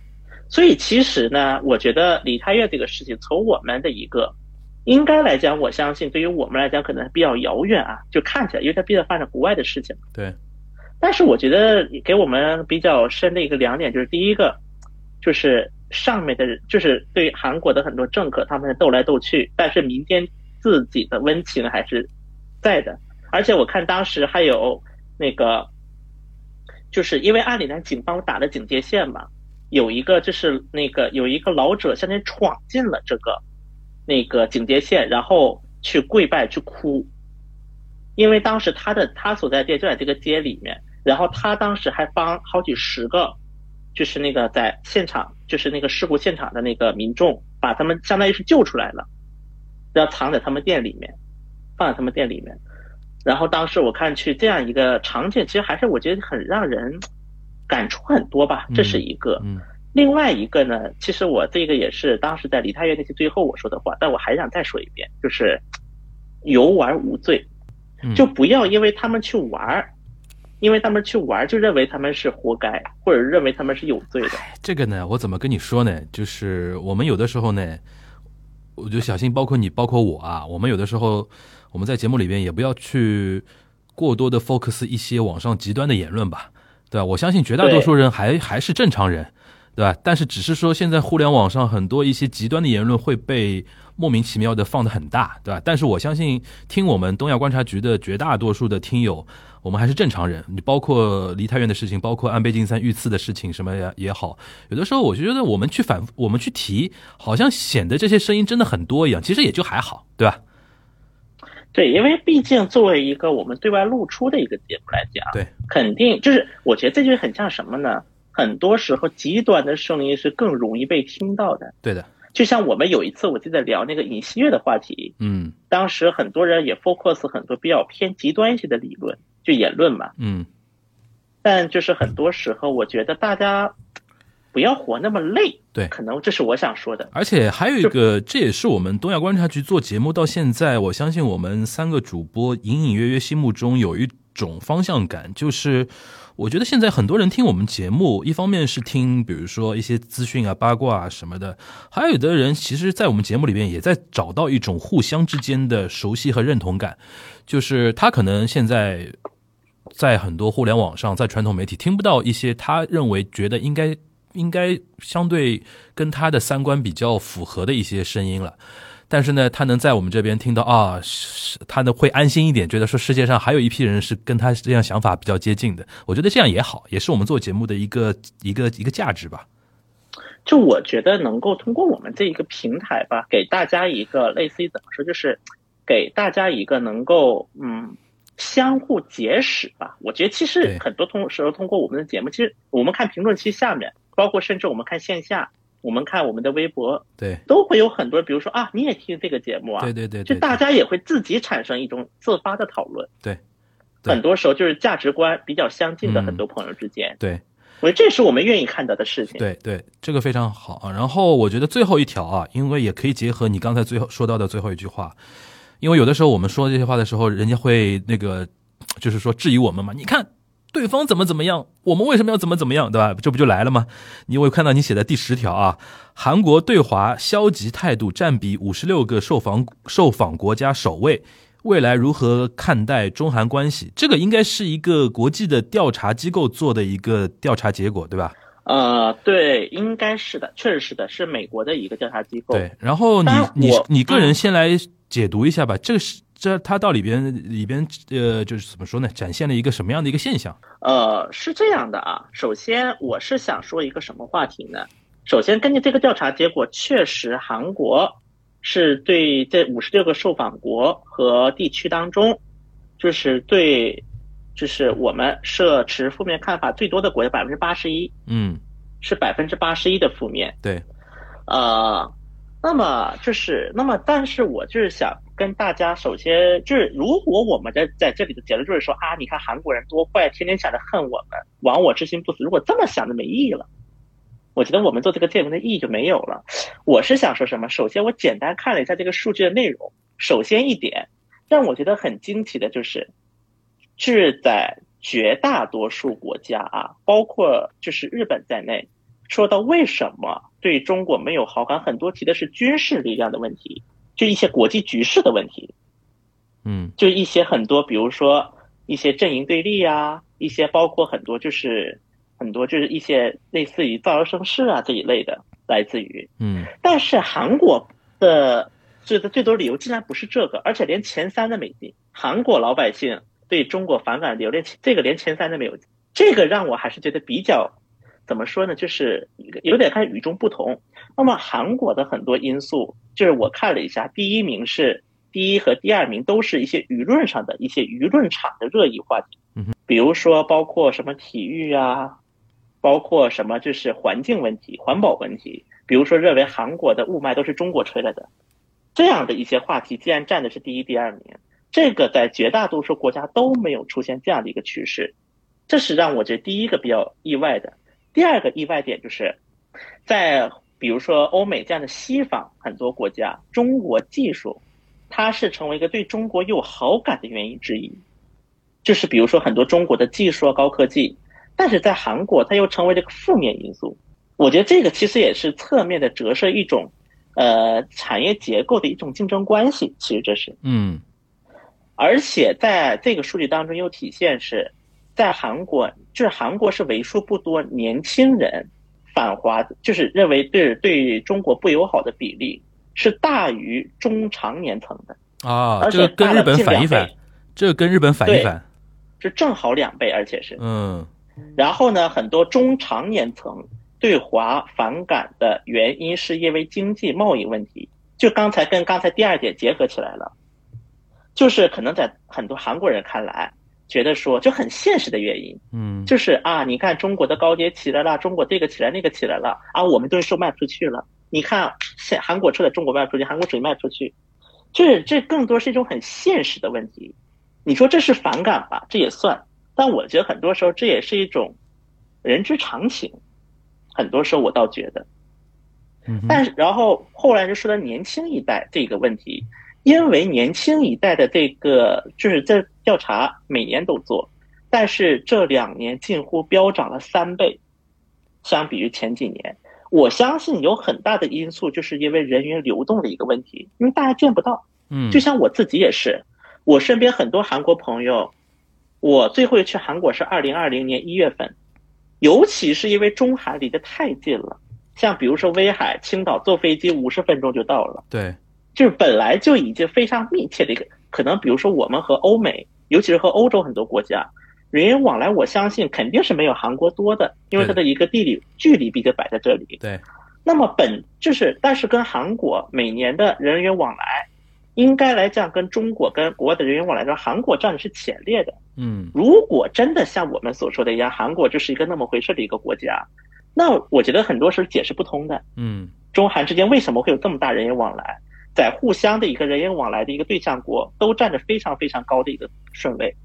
所以其实呢，我觉得梨泰院这个事情，从我们的一个应该来讲，我相信对于我们来讲可能比较遥远啊，就看起来，因为它毕竟发展国外的事情。对，但是我觉得给我们比较深的一个两点就是，第一个就是上面的人，就是对韩国的很多政客他们斗来斗去，但是民间自己的温情还是在的。而且我看当时还有那个，就是因为阿里南警方打了警戒线嘛，有一个就是那个有一个老者相当于闯进了这个那个警戒线，然后去跪拜去哭，因为当时他的他所在店就在这个街里面，然后他当时还帮好几十个，就是那个在现场就是那个事故现场的那个民众，把他们相当于是救出来了，然后藏在他们店里面，放在他们店里面。然后当时我看去这样一个场景，其实还是我觉得很让人感触很多吧，这是一个。嗯另外一个呢，其实我这个也是当时在梨泰院那期最后我说的话，但我还想再说一遍，就是游玩无罪，嗯，就不要因为他们去玩儿，因为他们去玩就认为他们是活该，或者认为他们是有罪的。这个呢，我怎么跟你说呢？就是我们有的时候呢，我就小心，包括你，包括我啊，我们有的时候我们在节目里边也不要去过多的 focus 一些网上极端的言论吧，对吧？我相信绝大多数人还还是正常人，对吧？但是只是说现在互联网上很多一些极端的言论会被莫名其妙的放得很大，对吧？但是我相信听我们东亚观察局的绝大多数的听友。我们还是正常人，你包括梨泰院的事情，包括安倍晋三遇刺的事情，什么也也好，有的时候我就觉得我们去反复，我们去提，好像显得这些声音真的很多一样，其实也就还好，对吧？对，因为毕竟作为一个我们对外露出的一个节目来讲，对，肯定就是我觉得这就很像什么呢？很多时候极端的声音是更容易被听到的。对的，就像我们有一次我记得聊那个尹锡悦的话题，嗯当时很多人也 focus 很多比较偏极端一些的理论，就言论嘛。嗯，但就是很多时候，我觉得大家不要活那么累。对可能这是我想说的。而且还有一个，这也是我们东亚观察局做节目到现在，我相信我们三个主播隐隐约约心目中有一种方向感，就是我觉得现在很多人听我们节目，一方面是听比如说一些资讯啊、八卦啊什么的，还有的人其实，在我们节目里边也在找到一种互相之间的熟悉和认同感，就是他可能现在在很多互联网上，在传统媒体听不到一些他认为觉得应该应该相对跟他的三观比较符合的一些声音了。但是呢，他能在我们这边听到啊，他呢会安心一点，觉得说世界上还有一批人是跟他这样想法比较接近的。我觉得这样也好，也是我们做节目的一个一个一个价值吧。就我觉得能够通过我们这一个平台吧，给大家一个类似于怎么说，就是给大家一个能够嗯相互结识吧。我觉得其实很多通时候通过我们的节目，其实我们看评论区下面，包括甚至我们看线下，我们看我们的微博，对，都会有很多，比如说啊，你也听这个节目啊，对对对对，就大家也会自己产生一种自发的讨论。对。对。很多时候就是价值观比较相近的嗯很多朋友之间，对。我觉得这是我们愿意看到的事情。对对，这个非常好。啊。然后我觉得最后一条啊，因为也可以结合你刚才最后说到的最后一句话，因为有的时候我们说这些话的时候，人家会那个就是说质疑我们嘛。你看对方怎么怎么样，我们为什么要怎么怎么样，对吧？这不就来了吗？你我看到你写的第十条啊，韩国对华消极态度占比五十六个受访受访国家首位，未来如何看待中韩关系？这个应该是一个国际的调查机构做的一个调查结果，对吧？呃，对，应该是的，确实是的，是美国的一个调查机构。对，然后你你你个人先来解读一下吧，这个是这它到里边里边呃，就是怎么说呢？展现了一个什么样的一个现象？呃，是这样的啊。首先，我是想说一个什么话题呢？首先，根据这个调查结果，确实韩国是对这五十六个受访国和地区当中，就是对，就是我们社持负面看法最多的国家百分之八十一，嗯，是百分之八十一的负面。对，呃，那么就是，那么，但是我就是想跟大家，首先就是，如果我们在在这里的结论就是说啊，你看韩国人多坏，天天想着恨我们，亡我之心不死。如果这么想就没意义了，我觉得我们做这个节目的意义就没有了。我是想说什么？首先，我简单看了一下这个数据的内容。首先一点，让我觉得很惊奇的就是，是在绝大多数国家啊，包括就是日本在内，说到为什么对中国没有好感，很多提的是军事力量的问题，就一些国际局势的问题，嗯就一些很多，比如说一些阵营对立啊，一些包括很多就是很多就是一些类似于造谣生事啊这一类的，来自于。嗯但是韩国的最的最多理由竟然不是这个，而且连前三都没进。韩国老百姓对中国反感的理由连这个连前三都没有，这个让我还是觉得比较怎么说呢，就是有点看与众不同。那么韩国的很多因素，就是我看了一下，第一名是第一和第二名都是一些舆论上的一些舆论场的热议话题，嗯比如说包括什么体育啊，包括什么就是环境问题、环保问题，比如说认为韩国的雾霾都是中国吹来的，这样的一些话题，竟然占的是第一、第二名。这个在绝大多数国家都没有出现这样的一个趋势，这是让我觉得第一个比较意外的。第二个意外点就是，在比如说欧美这样的西方很多国家，中国技术它是成为一个对中国有好感的原因之一，就是比如说很多中国的技术啊、高科技，但是在韩国它又成为了一个负面因素。我觉得这个其实也是侧面的折射一种，呃，产业结构的一种竞争关系。其实这是，嗯而且在这个数据当中又体现是，在韩国，就是韩国是为数不多年轻人反华，就是认为对对中国不友好的比例是大于中长年层的，啊，而且这个跟日本反一反倍，这个跟日本反一对反，是正好两倍，而且是。嗯。然后呢，很多中长年层对华反感的原因是因为经济贸易问题，就刚才跟刚才第二点结合起来了，就是可能在很多韩国人看来，觉得说就很现实的原因，嗯。就是啊，你看中国的高铁起来了，中国这个起来那个起来了啊，我们东西都卖不出去了。你看现韩国车在中国卖不出去，韩国水卖不出去，这这更多是一种很现实的问题。你说这是反感吧，这也算，但我觉得很多时候这也是一种人之常情。很多时候我倒觉得，嗯，但是然后后来就说到年轻一代这个问题，因为年轻一代的这个就是这调查每年都做，但是这两年近乎飙涨了三倍，相比于前几年。我相信有很大的因素就是因为人员流动的一个问题，因为大家见不到。嗯就像我自己也是，我身边很多韩国朋友，我最后一去韩国是二零二零年一月份，尤其是因为中韩离得太近了，像比如说威海、青岛，坐飞机五十分钟就到了，对，就是本来就已经非常密切的一个，可能比如说我们和欧美，尤其是和欧洲很多国家。人员往来，我相信肯定是没有韩国多的，因为它的一个地理距离毕竟摆在这里。对，那么本就是，但是跟韩国每年的人员往来，应该来讲跟中国跟国外的人员往来中，韩国占的是前列的。嗯如果真的像我们所说的一样，韩国就是一个那么回事的一个国家，那我觉得很多是解释不通的。嗯中韩之间为什么会有这么大人员往来？在互相的一个人员往来的一个对象国，都占着非常非常高的一个顺位。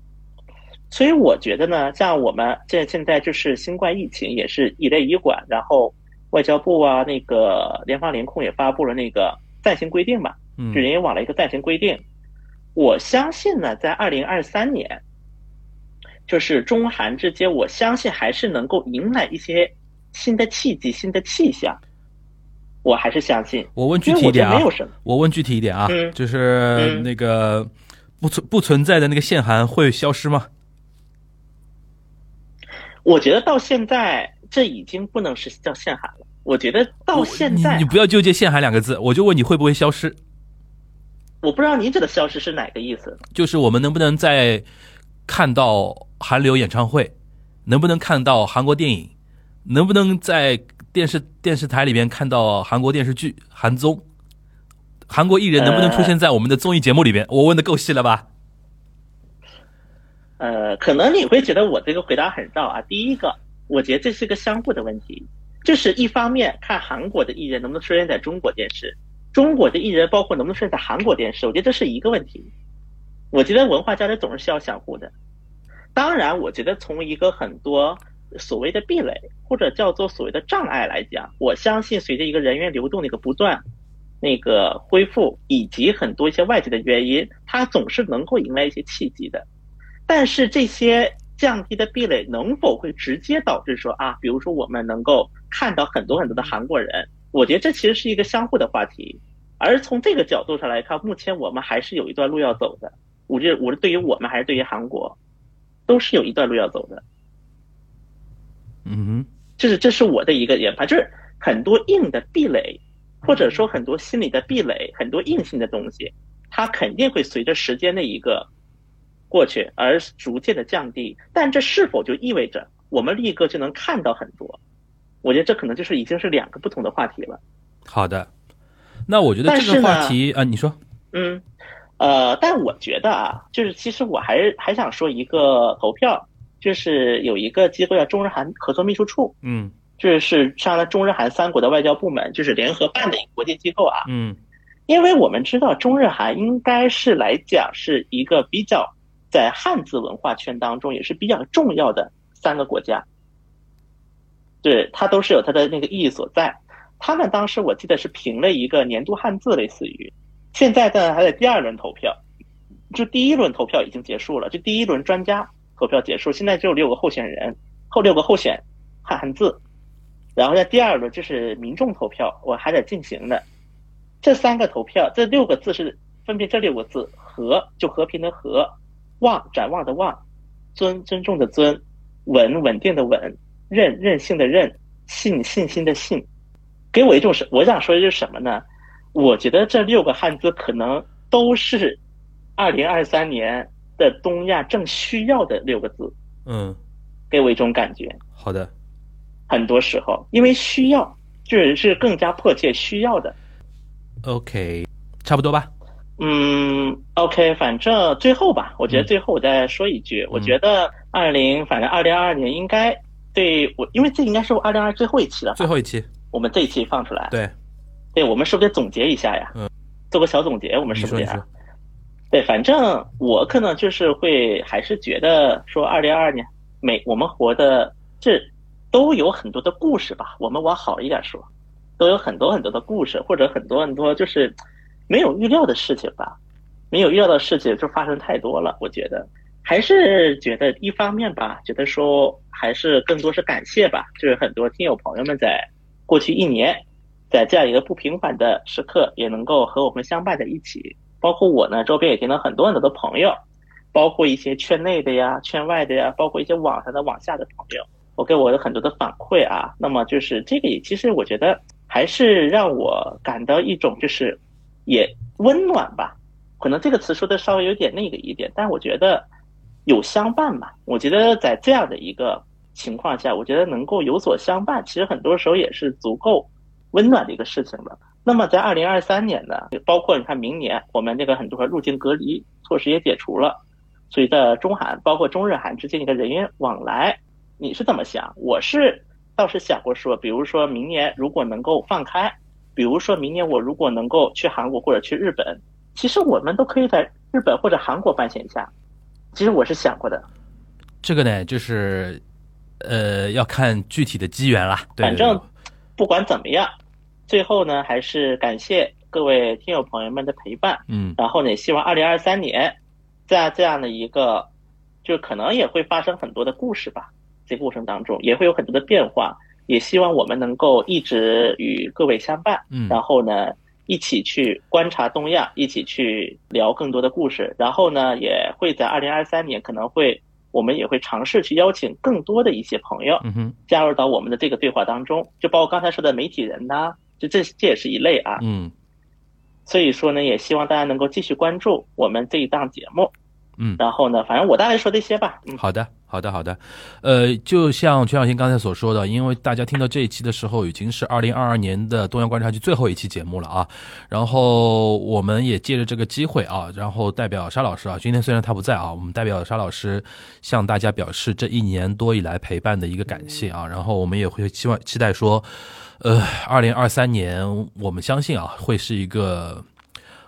所以我觉得呢，像我们这现在就是新冠疫情也是一类医管，然后外交部啊，那个联防联控也发布了那个暂行规定嘛，嗯就人员往来一个暂行规定。我相信呢，在二零二三年，就是中韩之间，我相信还是能够迎来一些新的契机、新的气象。我还是相信。我问具体一点啊没有什么，我问具体一点啊，嗯就是嗯那个不存不存在的那个限韩会消失吗？我觉得到现在这已经不能是叫限韩了。我觉得到现你，你不要纠结限韩两个字，我就问你会不会消失？我不知道您指的消失是哪个意思。就是我们能不能再看到韩流演唱会，能不能看到韩国电影，能不能在电视电视台里边看到韩国电视剧、韩综，韩国艺人能不能出现在我们的综艺节目里边？我问的够细了吧？呃，可能你会觉得我这个回答很绕啊。第一个，我觉得这是个相互的问题，就是一方面看韩国的艺人能不能出现在中国电视，中国的艺人包括能不能出现在韩国电视，我觉得这是一个问题。我觉得文化交流总是需要相互的。当然，我觉得从一个很多所谓的壁垒或者叫做所谓的障碍来讲，我相信随着一个人员流动的一个不断那个恢复，以及很多一些外界的原因，它总是能够迎来一些契机的。但是这些降低的壁垒能否会直接导致说啊，比如说我们能够看到很多很多的韩国人，我觉得这其实是一个相互的话题。而从这个角度上来看，目前我们还是有一段路要走的。无论无论对于我们还是对于韩国，都是有一段路要走的。嗯哼，就是这是我的一个研判，就是很多硬的壁垒，或者说很多心理的壁垒，很多硬性的东西，它肯定会随着时间的一个过去而逐渐的降低。但这是否就意味着我们立刻就能看到很多？我觉得这可能就是已经是两个不同的话题了。好的。那我觉得这个话题啊，你说，嗯，呃，但我觉得啊，就是其实我还是还想说一个投票，就是有一个机构叫中日韩合作秘书处，嗯。这是上了中日韩三国的外交部门，就是联合办的一个国际机构啊。嗯。因为我们知道中日韩应该是来讲是一个比较在汉字文化圈当中也是比较重要的三个国家，对，它都是有它的那个意义所在。他们当时我记得是评了一个年度汉字，类似于，现在呢还在第二轮投票，就第一轮投票已经结束了，就第一轮专家投票结束，现在只有六个候选人，后六个候选汉汉字，然后在第二轮就是民众投票，我还得进行的。这三个投票，这六个字是分别这六个字：和就和平的和，望展望的望，尊尊重的尊，稳稳定的稳，任任性的任，信信心的信。给我一种是，我想说的是什么呢？我觉得这六个汉字可能都是二零二三年的东亚正需要的六个字，嗯，给我一种感觉。好的。很多时候，因为需要，就是是更加迫切需要的。OK，差不多吧。嗯，OK，反正最后吧，我觉得最后我再说一句，我觉得二零，反正二零二二年应该对我，因为这应该是我二零二最后一期了，最后一期，我们这一期放出来，对，对，我们是不是得总结一下呀？嗯，做个小总结，我们是不是得说你说？对，反正我可能就是会还是觉得说，二零二二年每我们活的这都有很多的故事吧。我们往好一点说，都有很多很多的故事，或者很多很多就是没有预料的事情吧。没有预料的事情就发生太多了，我觉得还是觉得一方面吧，觉得说还是更多是感谢吧，就是很多听友朋友们在过去一年，在这样一个不平凡的时刻，也能够和我们相伴在一起。包括我呢，周边也听到很多很多的朋友，包括一些圈内的呀、圈外的呀，包括一些网上的、网下的朋友，我给我有很多的反馈啊。那么就是这个也其实我觉得还是让我感到一种就是也温暖吧。可能这个词说的稍微有点那个一点，但我觉得有相伴吧。我觉得在这样的一个情况下，我觉得能够有所相伴，其实很多时候也是足够温暖的一个事情了。那么在二零二三年呢，包括你看明年我们这个很多入境隔离措施也解除了，随着中韩包括中日韩之间一个人员往来，你是怎么想？我是倒是想过说，比如说明年如果能够放开，比如说明年我如果能够去韩国或者去日本，其实我们都可以在日本或者韩国办线下。其实我是想过的，这个呢，就是呃，要看具体的机缘啦。对反正不管怎么样，最后呢，还是感谢各位听友朋友们的陪伴。嗯然后呢，也希望二零二三年，在这样的一个就可能也会发生很多的故事吧。这过程当中也会有很多的变化，也希望我们能够一直与各位相伴，嗯然后呢，一起去观察东亚，一起去聊更多的故事，然后呢，也会在二零二三年可能会我们也会尝试去邀请更多的一些朋友嗯哼，加入到我们的这个对话当中，就包括刚才说的媒体人呐、就这这也是一类啊。嗯所以说呢，也希望大家能够继续关注我们这一档节目。嗯然后呢，反正我大概说这些吧。嗯，好的，好的，好的。呃，就像全小新刚才所说的，因为大家听到这一期的时候，已经是二零二二年的东阳观察局最后一期节目了啊。然后我们也借着这个机会啊，然后代表沙老师啊，今天虽然他不在啊，我们代表沙老师向大家表示这一年多以来陪伴的一个感谢啊。然后我们也会期望期待说，呃，二零二三年我们相信啊，会是一个。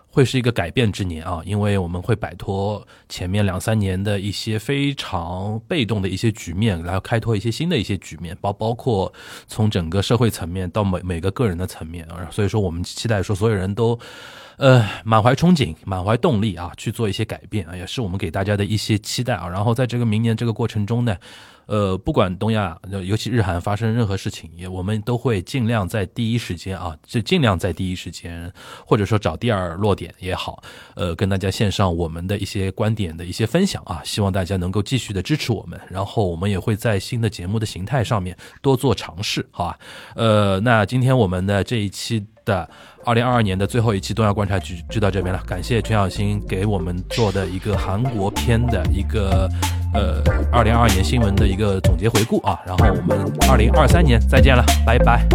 会是一个改变之年啊，因为我们会摆脱前面两三年的一些非常被动的一些局面，然后开拓一些新的一些局面，包包括从整个社会层面到每每个个人的层面啊，所以说我们期待说所有人都。呃，满怀憧憬，满怀动力啊，去做一些改变啊，也是我们给大家的一些期待啊。然后在这个明年这个过程中呢，呃，不管东亚，尤其日韩发生任何事情，也我们都会尽量在第一时间啊，就尽量在第一时间，或者说找第二落点也好，呃，跟大家献上我们的一些观点的一些分享啊，希望大家能够继续的支持我们，然后我们也会在新的节目的形态上面多做尝试，好吧？呃，那今天我们的这一期的二零二二年的最后一期东亚观察局就到这边了，感谢全小新给我们做的一个韩国篇的一个呃二零二二年新闻的一个总结回顾啊，然后我们二零二三年再见了，拜拜。